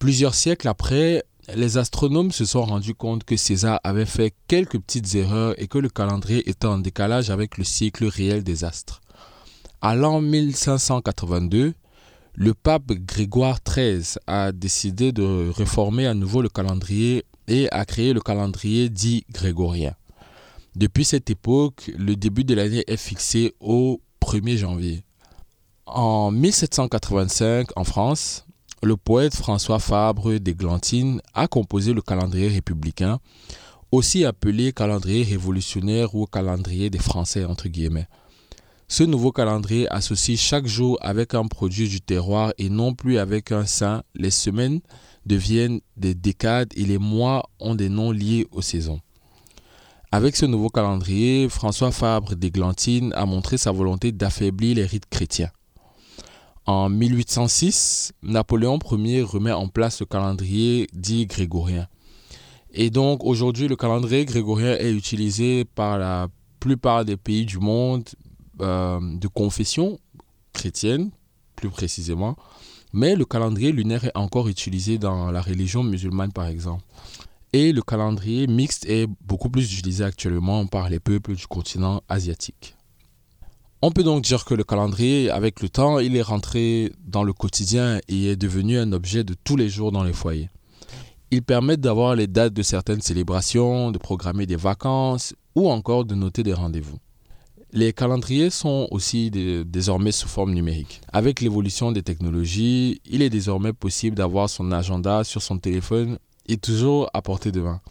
Plusieurs siècles après, les astronomes se sont rendus compte que César avait fait quelques petites erreurs et que le calendrier était en décalage avec le cycle réel des astres. À l'an 1582, le pape Grégoire XIII a décidé de réformer à nouveau le calendrier et a créé le calendrier dit grégorien. Depuis cette époque, le début de l'année est fixé au 1er janvier. En 1785, en France, le poète François Fabre d'Églantine a composé le calendrier républicain, aussi appelé calendrier révolutionnaire ou calendrier des Français entre guillemets. Ce nouveau calendrier associe chaque jour avec un produit du terroir et non plus avec un saint. Les semaines deviennent des décades et les mois ont des noms liés aux saisons. Avec ce nouveau calendrier, François Fabre d'Églantine a montré sa volonté d'affaiblir les rites chrétiens. En 1806, Napoléon Ier remet en place le calendrier dit grégorien. Et donc aujourd'hui, le calendrier grégorien est utilisé par la plupart des pays du monde, euh, de confession chrétienne, plus précisément, mais le calendrier lunaire est encore utilisé dans la religion musulmane, par exemple. Et le calendrier mixte est beaucoup plus utilisé actuellement par les peuples du continent asiatique. On peut donc dire que le calendrier, avec le temps, il est rentré dans le quotidien et est devenu un objet de tous les jours dans les foyers. Il permet d'avoir les dates de certaines célébrations, de programmer des vacances ou encore de noter des rendez-vous. Les calendriers sont aussi désormais sous forme numérique. Avec l'évolution des technologies, il est désormais possible d'avoir son agenda sur son téléphone et toujours à portée de main.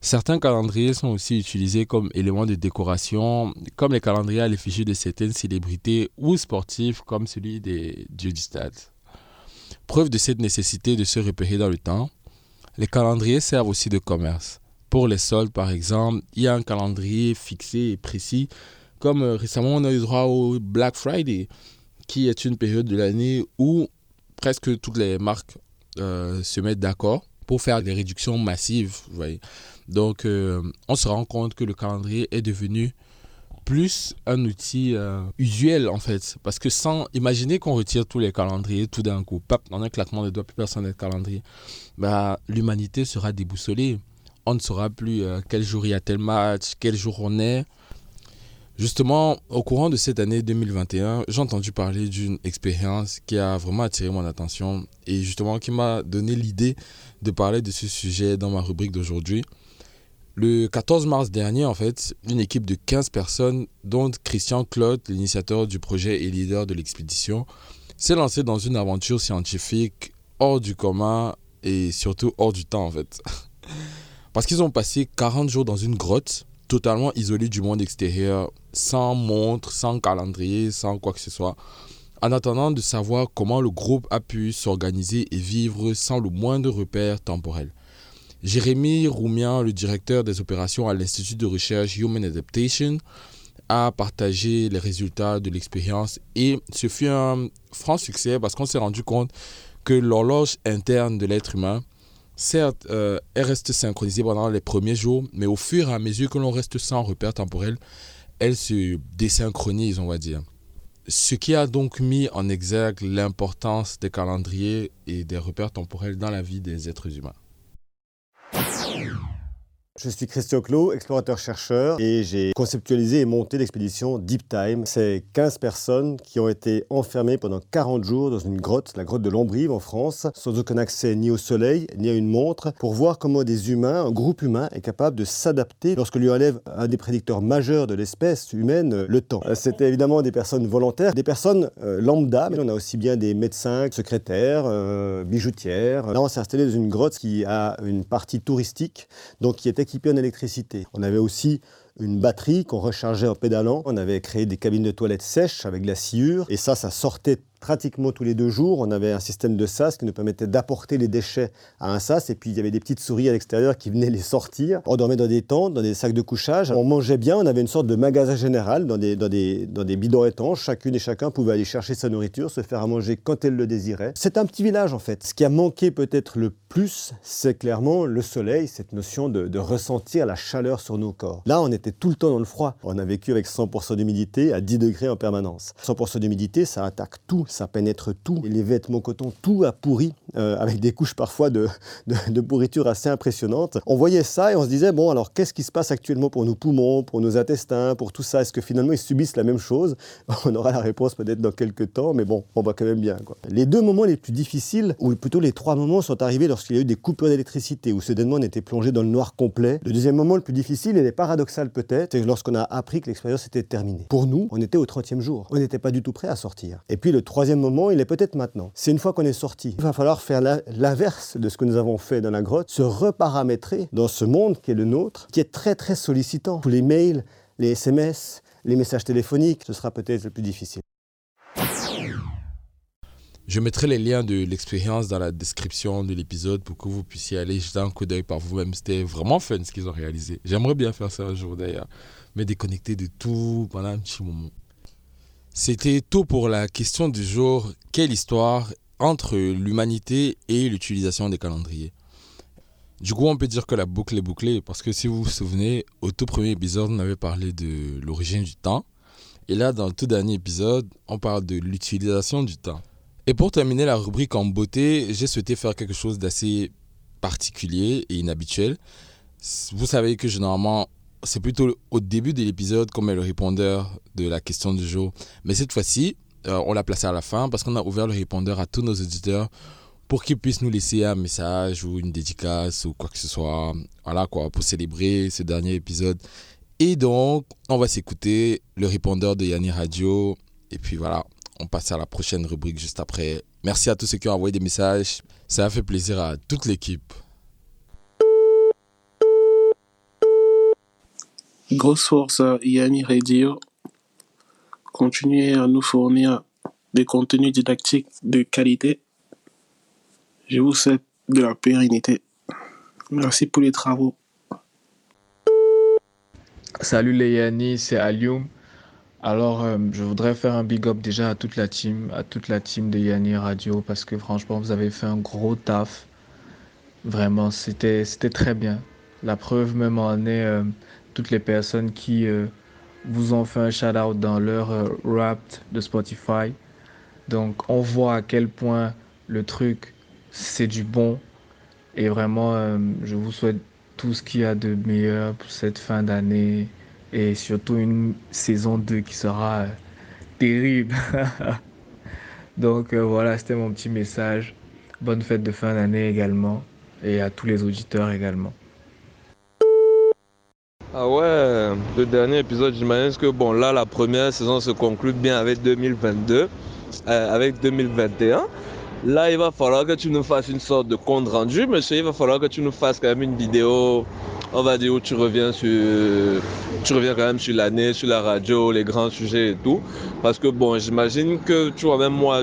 Certains calendriers sont aussi utilisés comme éléments de décoration, comme les calendriers à l'effigie de certaines célébrités ou sportifs comme celui des dieux du stade. Preuve de cette nécessité de se repérer dans le temps, les calendriers servent aussi de commerce. Pour les soldes, par exemple, il y a un calendrier fixé et précis comme euh, récemment, on a eu droit au Black Friday, qui est une période de l'année où presque toutes les marques euh, se mettent d'accord pour faire des réductions massives. Donc, euh, on se rend compte que le calendrier est devenu plus un outil usuel en fait. Parce que sans imaginer qu'on retire tous les calendriers tout d'un coup, pap, dans un claquement de doigts, plus personne n'a de calendrier, bah, l'humanité sera déboussolée. On ne saura plus quel jour il y a tel match, quel jour on est. Justement, au courant de cette année 2021, j'ai entendu parler d'une expérience qui a vraiment attiré mon attention et justement qui m'a donné l'idée de parler de ce sujet dans ma rubrique d'aujourd'hui. Le 14 mars dernier, en fait, une équipe de 15 personnes, dont Christian Claude, l'initiateur du projet et leader de l'expédition, s'est lancé dans une aventure scientifique hors du commun et surtout hors du temps, en fait. Parce qu'ils ont passé 40 jours dans une grotte totalement isolé du monde extérieur, sans montre, sans calendrier, sans quoi que ce soit, en attendant de savoir comment le groupe a pu s'organiser et vivre sans le moindre repère temporel. Jérémy Roumian, le directeur des opérations à l'Institut de recherche Human Adaptation, a partagé les résultats de l'expérience et ce fut un franc succès parce qu'on s'est rendu compte que l'horloge interne de l'être humain certes, euh, elle reste synchronisée pendant les premiers jours, mais au fur et à mesure que l'on reste sans repère temporel, elle se désynchronise, on va dire. Ce qui a donc mis en exergue l'importance des calendriers et des repères temporels dans la vie des êtres humains. Je suis Christian Clot, explorateur-chercheur, et j'ai conceptualisé et monté l'expédition Deep Time. C'est 15 personnes qui ont été enfermées pendant 40 jours dans une grotte, la grotte de Lombrive en France, sans aucun accès ni au soleil, ni à une montre, pour voir comment des humains, un groupe humain, est capable de s'adapter lorsque lui enlève un des prédicteurs majeurs de l'espèce humaine, le temps. Euh, c'était évidemment des personnes volontaires, des personnes euh, lambda, mais on a aussi bien des médecins, secrétaires, euh, bijoutières. Là, on s'est installé dans une grotte qui a une partie touristique, donc qui était équipé en électricité. On avait aussi une batterie qu'on rechargeait en pédalant. On avait créé des cabines de toilettes sèches avec de la sciure. Et ça, ça sortait pratiquement tous les deux jours. On avait un système de sas qui nous permettait d'apporter les déchets à un sas. Et puis il y avait des petites souris à l'extérieur qui venaient les sortir. On dormait dans des tentes, dans des sacs de couchage. On mangeait bien. On avait une sorte de magasin général dans des, bidons étanches. Chacune et chacun pouvait aller chercher sa nourriture, se faire à manger quand elle le désirait. C'est un petit village en fait. Ce qui a manqué peut-être le plus, c'est clairement le soleil, cette notion de, de ressentir la chaleur sur nos corps. Là, on était tout le temps dans le froid. On a vécu avec 100% d'humidité à 10 degrés en permanence. 100% d'humidité, ça attaque tout, ça pénètre tout. Et les vêtements coton, tout a pourri, euh, avec des couches parfois de, de, pourriture assez impressionnantes. On voyait ça et on se disait, bon, alors qu'est-ce qui se passe actuellement pour nos poumons, pour nos intestins, pour tout ça? Est-ce que finalement ils subissent la même chose? On aura la réponse peut-être dans quelques temps, mais bon, on va quand même bien. Les deux moments les plus difficiles, ou plutôt les trois moments, sont arrivés lorsqu'il y a eu des coupures d'électricité, où soudainement on était plongé dans le noir complet. Le deuxième moment le plus difficile, il est paradoxal peut-être, c'est lorsqu'on a appris que l'expérience était terminée. Pour nous, on était au 30e jour. On n'était pas du tout prêt à sortir. Et puis le troisième moment, il est peut-être maintenant. C'est une fois qu'on est sorti. Il va falloir faire l'inverse de ce que nous avons fait dans la grotte, se reparamétrer dans ce monde qui est le nôtre, qui est très très sollicitant. Tous les mails, les SMS, les messages téléphoniques, ce sera peut-être le plus difficile. Je mettrai les liens de l'expérience dans la description de l'épisode pour que vous puissiez aller jeter un coup d'œil par vous-même. C'était vraiment fun ce qu'ils ont réalisé. J'aimerais bien faire ça un jour d'ailleurs, me déconnecter de tout pendant un petit moment. C'était tout pour la question du jour. Quelle histoire entre l'humanité et l'utilisation des calendriers? Du coup, on peut dire que la boucle est bouclée parce que si vous vous souvenez, au tout premier épisode, on avait parlé de l'origine du temps. Et là, dans le tout dernier épisode, on parle de l'utilisation du temps. Et pour terminer la rubrique en beauté, j'ai souhaité faire quelque chose d'assez particulier et inhabituel. Vous savez que généralement, c'est plutôt au début de l'épisode qu'on met le répondeur de la question du jour. Mais cette fois-ci, euh, on l'a placé à la fin parce qu'on a ouvert le répondeur à tous nos auditeurs pour qu'ils puissent nous laisser un message ou une dédicace ou quoi que ce soit. Voilà quoi, pour célébrer ce dernier épisode. Et donc, on va s'écouter le répondeur de Yanni Radio. Et puis voilà, on passe à la prochaine rubrique juste après. Merci à tous ceux qui ont envoyé des messages. Ça a fait plaisir à toute l'équipe. Grosse force à Yanni Radio. Continuez à nous fournir des contenus didactiques de qualité. Je vous souhaite de la pérennité. Merci pour les travaux. Salut les Yanni, c'est Alium. Alors, euh, je voudrais faire un big up déjà à toute la team, à toute la team de Yanni Radio, parce que franchement, vous avez fait un gros taf. Vraiment, c'était, c'était très bien. La preuve même en est euh, toutes les personnes qui euh, vous ont fait un shout-out dans leur rap de Spotify. Donc, on voit à quel point le truc, c'est du bon. Et vraiment, je vous souhaite tout ce qu'il y a de meilleur pour cette fin d'année et surtout une saison 2 qui sera euh, terrible. Donc euh, voilà, c'était mon petit message. Bonne fête de fin d'année également et à tous les auditeurs également. Ah ouais, le dernier épisode, j'imagine que bon là la première saison se conclut bien avec 2022, euh, avec 2021. Là, il va falloir que tu nous fasses une sorte de compte rendu, monsieur. Il va falloir que tu nous fasses quand même une vidéo, on va dire, où tu reviens sur, tu reviens quand même sur l'année, sur la radio, les grands sujets et tout. Parce que bon, j'imagine que, tu vois, même moi,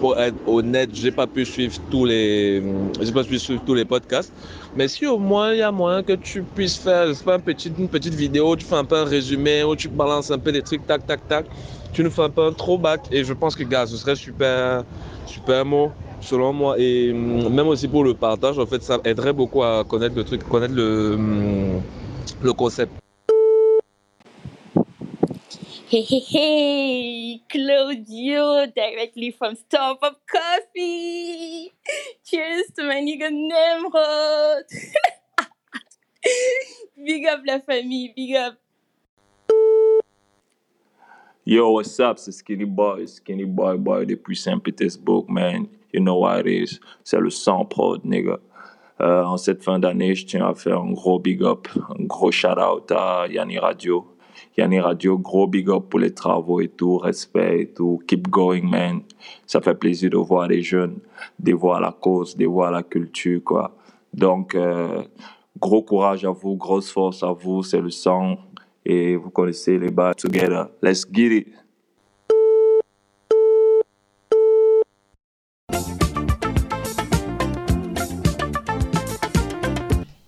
pour être honnête, j'ai pas pu suivre tous les, j'ai pas pu suivre tous les podcasts. Mais si au moins il y a moyen que tu puisses faire, un petit, une petite vidéo, tu fais un peu un résumé, où tu balances un peu des trucs, tac, tac, tac, tu nous fais un peu un throwback. Et je pense que, gars, ce serait super, super mot selon moi. Et mm, même aussi pour le partage, en fait, ça aiderait beaucoup à connaître le truc, connaître le, mm, le concept. Hey, hey, hey, Claudio, directly from Stop Up Coffee. Cheers to my nigga Nemrod. big up la famille, big up. Yo, what's up? C'est Skinny Boy, Skinny Boy Boy depuis Saint-Pétersbourg, man. You know what it is. C'est le sang prod, nigga. Euh, en cette fin d'année, je tiens à faire un gros big up, un gros shout out à Yanni Radio. Yanni Radio, gros big up pour les travaux et tout, respect et tout, keep going man. Ça fait plaisir de voir les jeunes, de voir la cause, de voir la culture quoi. Donc, euh, gros courage à vous, grosse force à vous, c'est le sang et vous connaissez les bars together. Let's get it!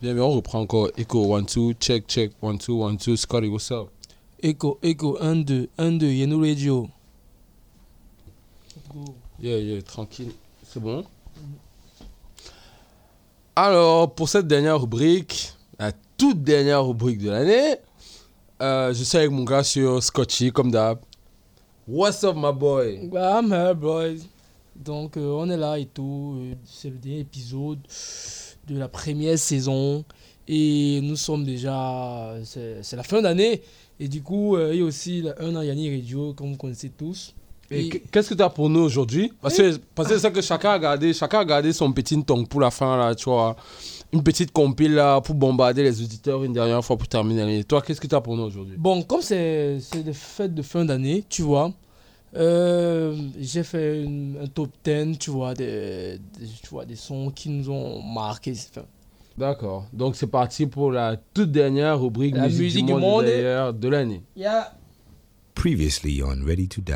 Bien, mais on reprend encore Echo 1-2, check, check, 1-2, 1-2, Scotty, what's up? Echo, Echo, 1, 2, 1, 2, Yano Radio. Yeah, yeah, tranquille. C'est bon? Alors, pour cette dernière rubrique, la toute dernière rubrique de l'année, euh, je suis avec mon gars sur Scotchy, comme d'hab. What's up, my boy? Bah, I'm here, boys. Donc, euh, on est là et tout. euh, C'est le dernier épisode de la première saison. Et nous sommes déjà. C'est c'est la fin d'année. Et du coup, euh, il y a aussi un an Yanni Radio, comme vous connaissez tous. Et Et- qu- qu'est-ce que tu as pour nous aujourd'hui? Parce que parce que c'est ça que chacun a gardé, chacun a gardé son petit tongue pour la fin là, tu vois. Une petite compile là pour bombarder les auditeurs une dernière fois pour terminer l'année. Toi, qu'est-ce que tu as pour nous aujourd'hui? Bon, comme c'est c'est des fêtes de fin d'année, tu vois, euh, j'ai fait une- un top 10, tu vois, des, des- tu vois, des sons qui nous ont marqué. Enfin, D'accord. Donc c'est parti pour la toute dernière rubrique La musique, musique du du monde, monde. d'ailleurs de l'année. Yeah. Previously on Ready to Die.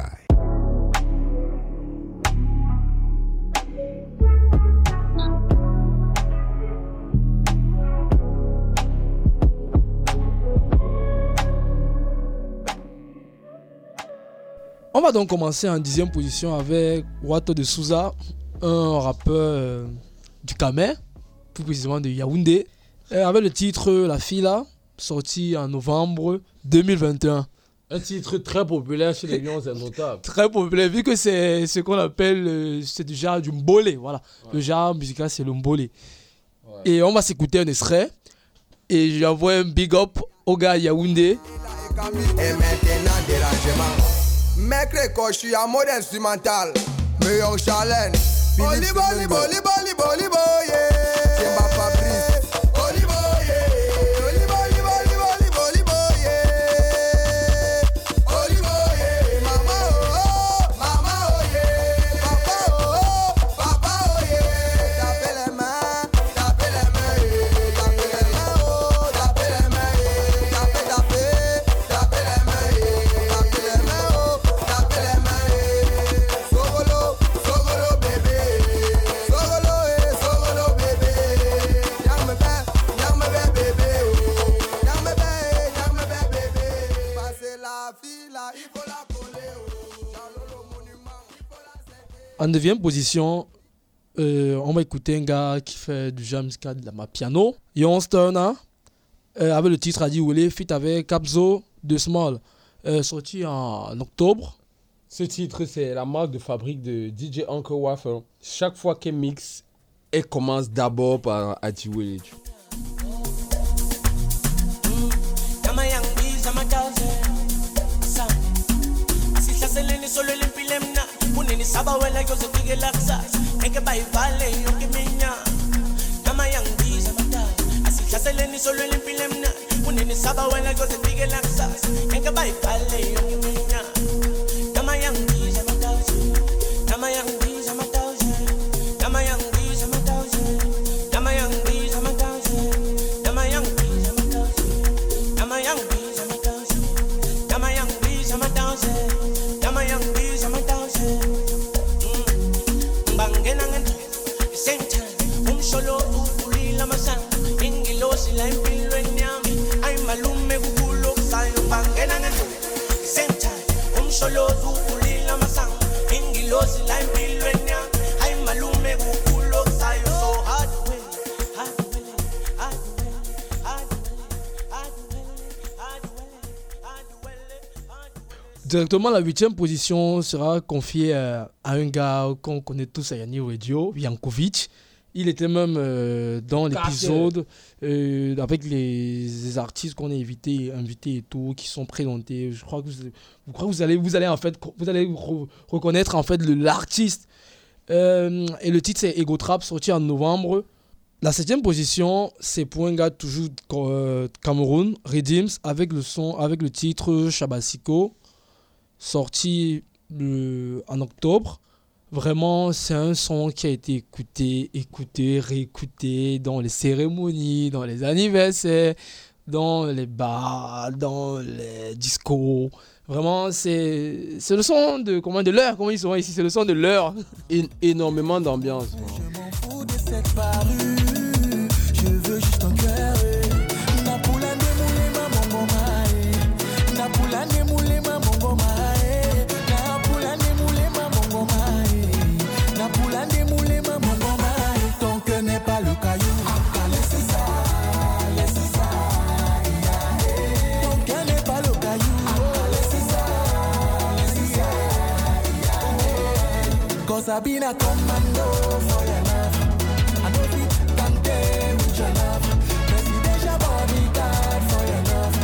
On va donc commencer en dixième position avec Wato de Souza, un rappeur euh, du Camer, plus précisément de Yaoundé, avec le titre La Fila, sorti en novembre 2021. Un titre très populaire chez les Lions, c'est notable. Très populaire, vu que c'est ce qu'on appelle, euh, c'est du genre du mbolé, voilà. Le genre musical, c'est le mbolé. Et on va s'écouter un extrait. Et j'envoie un big up au gars Yaoundé. Et maintenant dérangement. Mec je suis en mode instrumental. Meilleur challenge. Olibo, olibo, olibo, olibo, olibo, yeah. C'est ma En neuvième position, euh, on va écouter un gars qui fait du jam musical de la piano, Yon Turner, euh, avec le titre Adi Oulé, fit avec Capzo de Small, euh, sorti en octobre. Ce titre, c'est la marque de fabrique de DJ Uncle Waffle. Chaque fois qu'elle mixe, elle commence d'abord par Atiwele. Kama Kaba wela yo se tige laksas Nge bai vale yo ki minya Kama yang di sabata Asi chasele ni solo elimpilem na. Uneni saba wela yo se tige laksas Nge bai vale yo ki minya Directement, la huitième position sera confiée à un gars qu'on connaît tous à Yanni Radio, Yankovic. Il était même euh, dans l'épisode euh, avec les, les artistes qu'on a invités, invités et tout, qui sont présentés. Je crois que vous, je crois que vous allez, vous allez en fait, vous allez re- reconnaître en fait l'artiste. Euh, et le titre c'est Ego Trap, sorti en novembre. La septième position, c'est pour un gars toujours Cameroun, Redeems, avec le son, avec le titre Shabasiko, sorti le- en octobre. Vraiment, c'est un son qui a été écouté, écouté, réécouté dans les cérémonies, dans les anniversaires, dans les bars, dans les discos. Vraiment, c'est c'est le son de comment de l'heure, comment ils sont ici, c'est le son de l'heure. énormément d'ambiance. fous de cette parure. Cause I been a commando for your love. I know fit tell with your love. Presidential bodyguard for your love.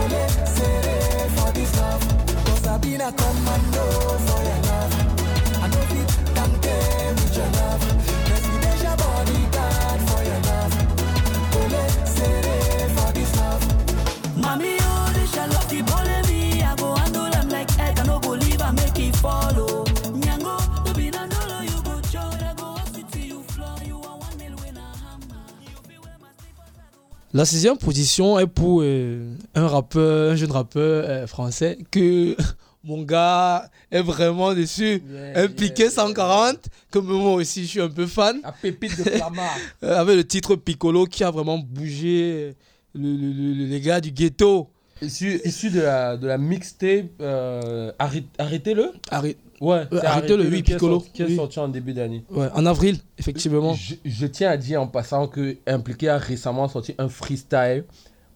Ole sere for this love. Cause I been a commando La sixième position est pour euh, un rappeur, un jeune rappeur euh, français que mon gars est vraiment dessus. Impliqué 140, comme moi aussi je suis un peu fan. La pépite de. Euh, avec le titre Piccolo qui a vraiment bougé le- le- le- les gars du ghetto. Issu, issu de la, de la mixtape euh, Arrête- Arrêtez-le Arrête- Ouais, Euh, Arrêtez-le, oui, qui est Piccolo, sorti- Qui est oui. sorti en début d'année. Ouais, en avril, effectivement. Je, je tiens à dire en passant que Impliqué a récemment sorti un freestyle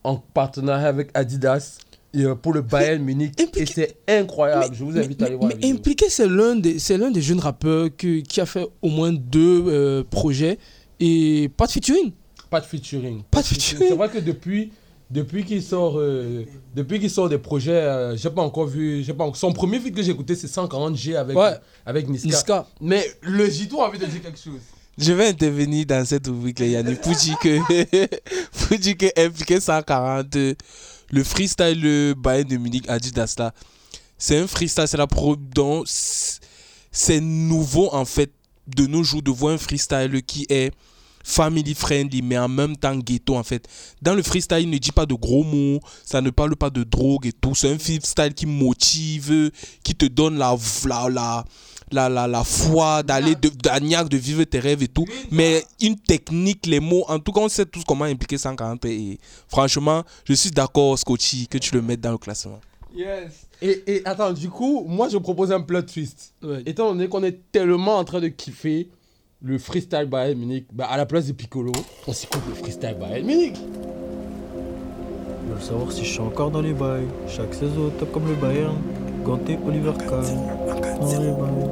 en partenariat avec Adidas et, euh, pour le Bayern Munich. Et c'est incroyable. je vous invite à aller voir. la Mais vidéo. Impliqué, c'est l'un des, des jeunes rappeurs que- qui a fait au moins deux euh, projets et pas de featuring. Pas de featuring. Pas de featuring. C'est vrai que depuis, depuis qu'il sort, euh, depuis qu'il sort des projets, euh, j'ai pas encore vu. j'ai Pas, son premier feat que j'ai écouté, c'est 140G avec, Ouais. avec Niska. Niska. Mais le Jito a envie de dire quelque chose. Je vais intervenir dans cette rubrique, Yannick, pour dire que, pour dire que impliqué 140, euh, le freestyle le Bayern de Munich Adidas là, c'est un freestyle, c'est la pro, c'est nouveau en fait de nos jours de voir un freestyle qui est family friendly mais en même temps ghetto en fait. Dans le freestyle, il ne dit pas de gros mots, ça ne parle pas de drogue et tout. C'est un freestyle qui motive, qui te donne la la la la, la, la foi d'aller de d'agnac, de vivre tes rêves et tout. Mais une technique, les mots, en tout cas, on sait tous comment impliquer 140 et franchement, je suis d'accord, Scotchy, que tu le mettes dans le classement. Yes. Et, et attends, du coup, moi je propose un plot twist. Étant donné qu'on est tellement en train de kiffer le freestyle Bayern Munich, bah à la place de Piccolo, on s'écoute le freestyle Bayern Munich. Je veux savoir si je suis encore dans les bails. Chaque saison, top comme le Bayern. Ganté, Oliver Kahn. Dans les bails.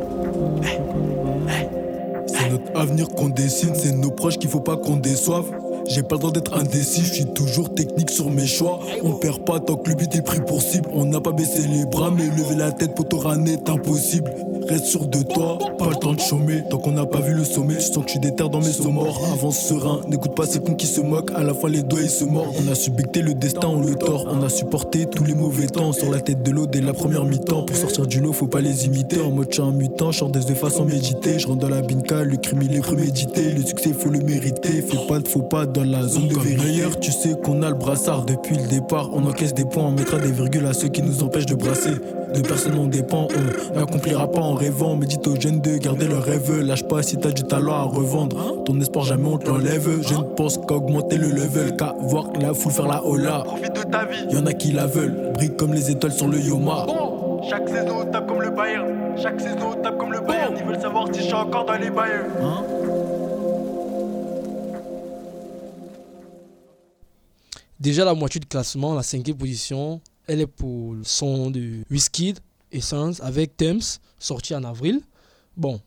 C'est notre avenir qu'on dessine, c'est nos proches qu'il faut pas qu'on déçoive. J'ai pas le droit d'être indécis, je suis toujours technique sur mes choix. On perd pas tant que le but est pris pour cible. On n'a pas baissé les bras, mais lever la tête pour t'aura est impossible. Reste sûr de toi, pas le temps de chômer. Tant qu'on n'a pas vu le sommet, je sens que je suis déterre dans mes morts. Avance serein, n'écoute pas ces cons qui se moquent. À la fois les doigts ils se mordent. On a subicté le destin, on le tord. On a supporté tous les mauvais temps. Sur la tête de l'eau dès la première mi-temps. Pour sortir du lot, faut pas les imiter. En mode chat un mutant, je sors des sans méditer. Je rentre dans la binka, le crime il est prémédité. Le succès faut le mériter. Fais pas de faux pas dans la zone de vérité. D'ailleurs, tu sais qu'on a le brassard depuis le départ. On encaisse des points, on mettra des virgules à ceux qui nous empêchent de brasser. De personne on dépend, on n'accomplira pas en rêvant. Médite aux jeunes de garder leur rêve. Lâche pas si t'as du talent à revendre. Ton espoir jamais on te l'enlève. Je ne pense qu'à augmenter le level, qu'à voir la foule faire la hola. Profite de ta vie. Y'en a qui la veulent, brille comme les étoiles sur le Yoma. Chaque saison, tape comme le Bayern. Chaque saison, tape comme le Bayern. Ils veulent savoir si je suis encore dans les Bayern. Hein? Déjà la moitié du classement, la cinquième position, elle est pour le son de Wizkid, Essence, avec Thames, sorti en avril. Bon,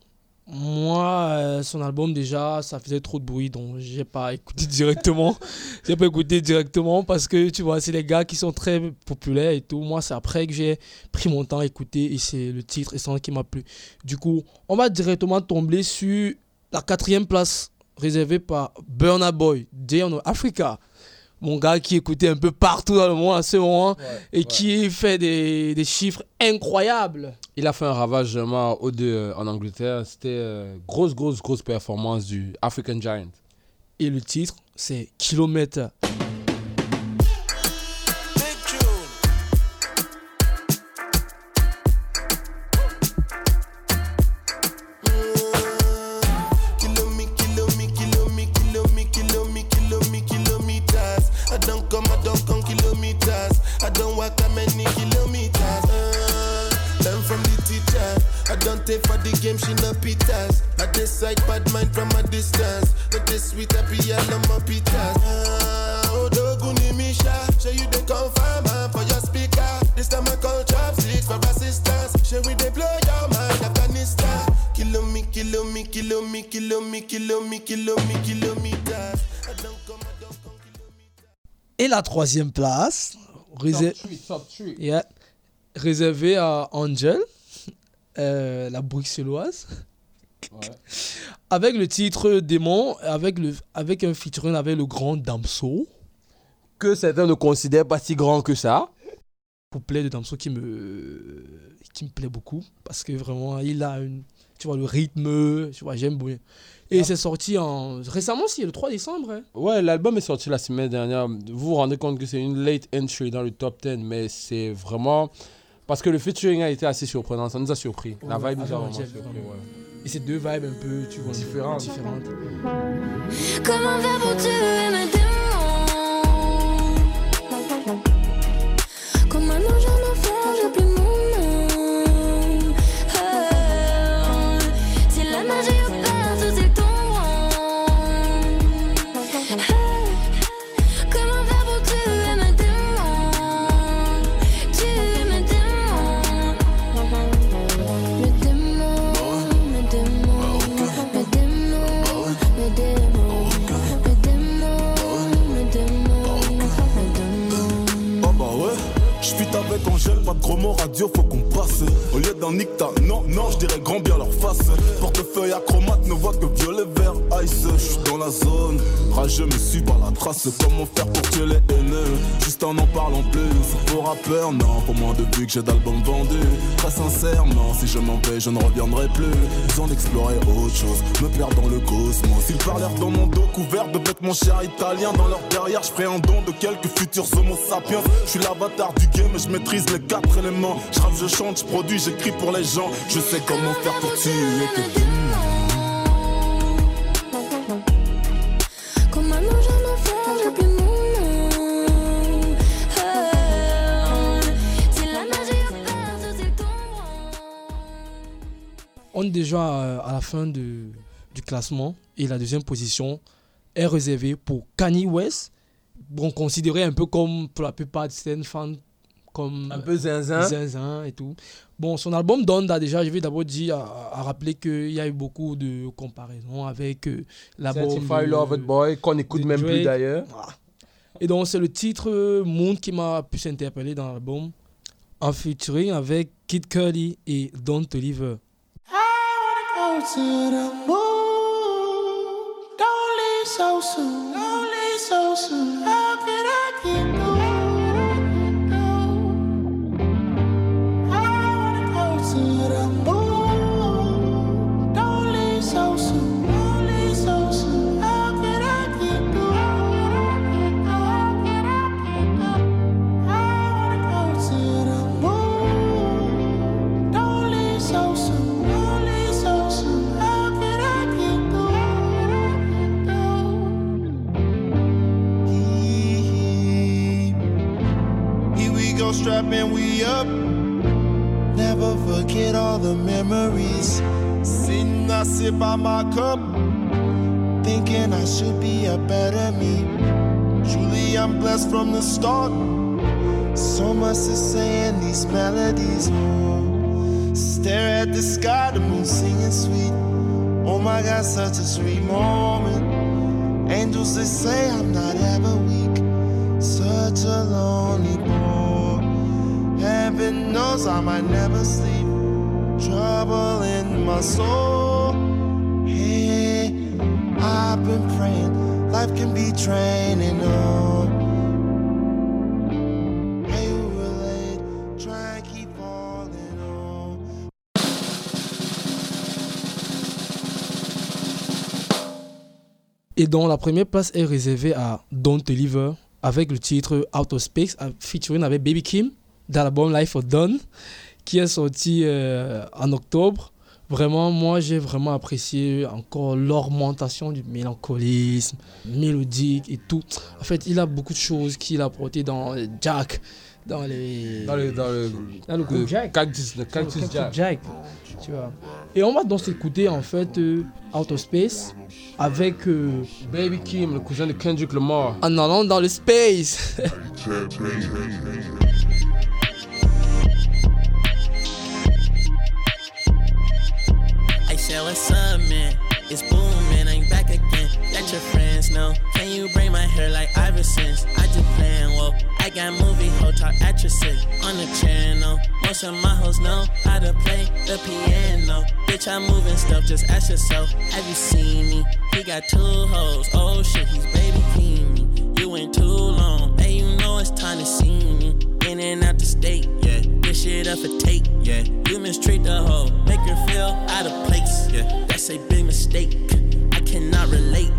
moi, euh, son album déjà, ça faisait trop de bruit, donc j'ai pas écouté directement. j'ai pas écouté directement parce que tu vois, c'est les gars qui sont très populaires et tout. Moi, c'est après que j'ai pris mon temps à écouter et c'est le titre Essence qui m'a plu. Du coup, on va directement tomber sur la quatrième place réservée par Burna Boy, Day on Africa mon gars qui écoutait un peu partout dans le monde à ce moment et qui fait des, des chiffres incroyables. Il a fait un ravage vraiment au deux en Angleterre. C'était euh, grosse, grosse, grosse performance du African Giant. Et le titre, c'est Kilomètre. Pitas. I decide bad mind from a distance. But this sweet happy, all of my pitas. Doguni Misha, show you the confirm for your speaker. This time I call chopsticks for assistance. Show we they blow your mind, Afghanistan. Kilometers. kilomi, kilomi, kilometers. I don't come, I don't come. Et la troisième place. Yeah. réservée à Angel, euh, la bruxelloise. Avec le titre Démon, avec, le, avec un featuring avec le grand Damso. Que certains ne considèrent pas si grand que ça. Couplet de Damso qui me, qui me plaît beaucoup. Parce que vraiment, il a une, tu vois, le rythme, tu vois, j'aime bien. Et c'est sorti en, récemment, c'est le 3 décembre. hein. Ouais, l'album est sorti la semaine dernière. Vous vous rendez compte que c'est une late entry dans le top 10, mais c'est vraiment. Parce que le featuring a été assez surprenant, ça nous a surpris. La vibe nous a avec vraiment surpris. ouais. Et c'est deux vibes un peu, tu vois, Différentes. différentes. Comment faire pour tuer mes démons? Comme pas de gros radio, faut qu'on passe. Au lieu d'un nicta, non, non, je dirais grand bien leur face. Portefeuille acromate ne voit que violet vert ice. J'suis dans la zone, rageux me suis par la trace. Comment faire pour tuer les haineux? Juste en n'en parlant plus. Pour rappeur, non, pour moins de vues que j'ai d'albums vendus. Très sincèrement, si je m'en vais, je ne reviendrai plus. Besoin d'explorer autre chose, me perdre dans le cosmos. Ils parlèrent dans mon dos couvert de vêtements chers italiens. Dans leur derrière, je ferai un don de quelques futurs homo sapiens. Je suis l'avatar du game, je maîtrise les quatre éléments. Je je chante, je produis, j'écris pour les gens. Je sais comment faire pour tuer tes démons. On est déjà euh, à la fin de, du classement et la deuxième position est réservée pour Kanye West. Bon, considéré un peu comme pour la plupart de certains fans comme Un peu zinzin. zinzin et tout. Bon, son album Donda déjà, je vais d'abord dire à, à rappeler qu'il y a eu beaucoup de comparaisons avec euh, l'album Certified de- Lover Boy, qu'on n'écoute même plus d'ailleurs. Et donc c'est le titre euh, Moon qui m'a plus interpellé dans l'album en featuring avec Kid Cudi et Don Toliver. Go strapping we up. Never forget all the memories. Sitting, I sip by my cup. Thinking I should be a better me. Truly, I'm blessed from the start. So much to say in these melodies. Oh, stare at the sky, the moon singing sweet. Oh my God, such a sweet moment. Angels, they say I'm not ever weak. Such a lonely. Oh. Et dont la première place est réservée à Don't Deliver avec le titre Out of Space, featuring avec Baby Kim dans l'album Life of Dawn qui est sorti euh, en octobre. Vraiment, moi j'ai vraiment apprécié encore l'augmentation du mélancolisme, mélodique et tout. En fait, il a beaucoup de choses qu'il a apporté dans Jack, dans les. Dans le, dans le, Dans le groupe Jack. Cactus, le Cactus Jack. tu vois. Et on va donc s'écouter en fait euh, Out of Space avec euh, Baby Kim, le cousin de Kendrick Lamar. en allant dans le space. Said, what's up, man? It's booming, I'm back again. Let your friends know. Can you braid my hair like Iverson's? I just playing, whoa. I got movie hotel actresses on the channel. Most of my hoes know how to play the piano. Bitch, I'm moving stuff, just ask yourself. Have you seen me? He got two hoes. Oh shit, he's baby king me. You went too long. Hey, you know it's time to see me. In and out the state, yeah. Shit up for take, yeah. You mistreat the hoe, make her feel out of place, yeah. That's a big mistake. I cannot relate.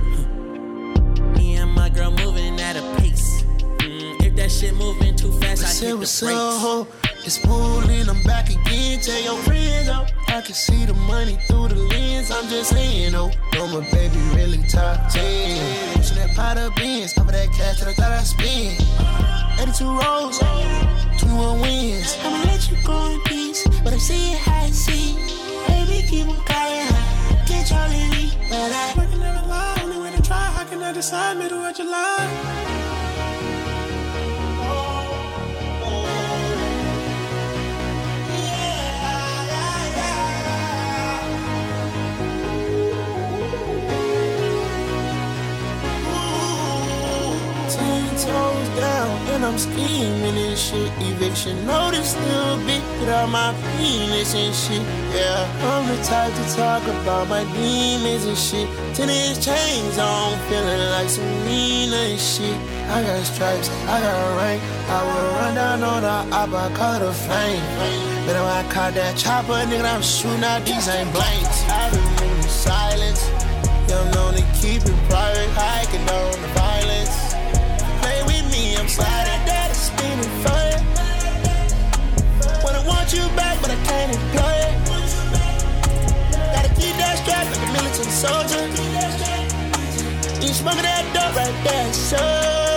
Me and my girl moving at a pace. Mm, if that shit moving too fast, I, hit the brakes. It's pulling, I'm back again. Tell your friends, oh, I can see the money through the lens. I'm just saying, oh, know my baby really top 10. Pushing that pot of beans, top of that cash that I thought I spent. 82 rolls, 21 decide middle of July? Down, I'm scheming and shit. Eviction notice still big, without my penis and shit. Yeah, I'm the type to talk about my demons and shit. Ten inch chains on, feeling like some Nina and shit. I got stripes, I got rank. I will run down on the op, I call it a flame. But when I caught that chopper, nigga, I'm shooting out these ain't blanks. I've been in silence. I'm known to keep it private. I condone the violence. Play with me, I'm sliding is spinning fire. Wanna want you back, but I can't employ it. Gotta keep that strap like a militant soldier. You smoking that dope right there, soldier.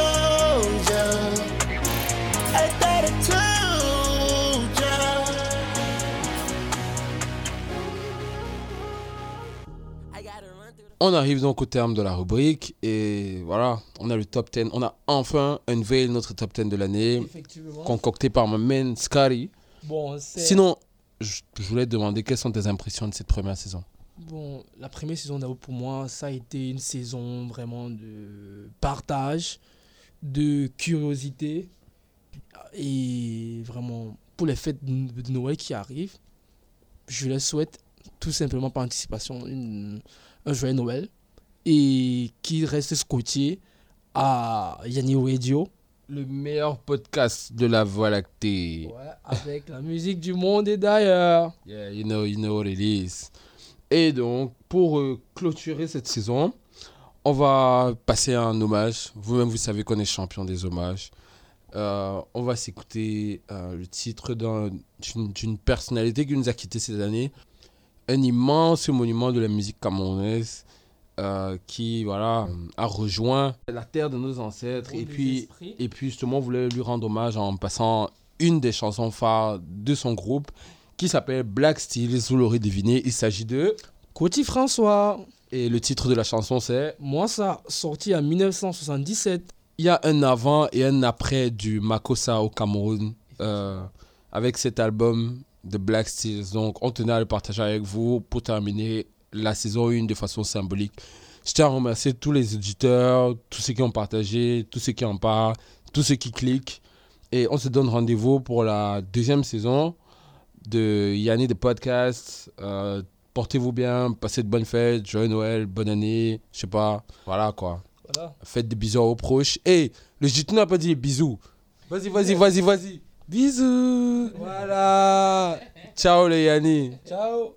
On arrive donc au terme de la rubrique et voilà, on a le top 10. On a enfin unveil notre top 10 de l'année, concocté par ma man Scary. Bon, Sinon, je je voulais te demander quelles sont tes impressions de cette première saison? Bon, la première saison d'Avo pour moi, ça a été une saison vraiment de partage, de curiosité. Et vraiment, pour les fêtes de de Noël qui arrivent, je les souhaite tout simplement par anticipation une- un joyeux Noël. Et qu'ils restent scotchés à Yanni Radio. Le meilleur podcast de la Voie lactée. Avec la musique du monde et d'ailleurs. Yeah, you know, you know what it is. Et donc, pour euh, clôturer cette saison, on va passer à un hommage. Vous-même, vous savez qu'on est champion des hommages. Euh, on va s'écouter euh, le titre d'un- d'une personnalité qui nous a quittés cette année. Un immense monument de la musique camerounaise euh, qui voilà, a rejoint la terre de nos ancêtres. Et puis, et puis, justement, on voulait lui rendre hommage en passant une des chansons phares de son groupe qui s'appelle Black Steels. Vous l'aurez deviné, il s'agit de Coty François. Et le titre de la chanson, c'est Moi, ça, sorti en 1977. Il y a un avant et un après du Makossa au Cameroun euh, avec cet album de Black Steels. Donc, on tenait à le partager avec vous pour terminer la saison 1 de façon symbolique. Je tiens à remercier tous les auditeurs, tous ceux qui ont partagé, tous ceux qui en parlent, tous ceux qui cliquent. Et on se donne rendez-vous pour la deuxième saison de Yanni de Podcast. Euh, Portez-vous bien, passez de bonnes fêtes, joyeux Noël, bonne année, je sais pas. Voilà quoi. Voilà. Faites des bisous aux proches. Et le JT n'a pas dit bisous. Vas-y, vas-y, vas-y, vas-y. Bisous. Voilà. Ciao les Yanni. Ciao.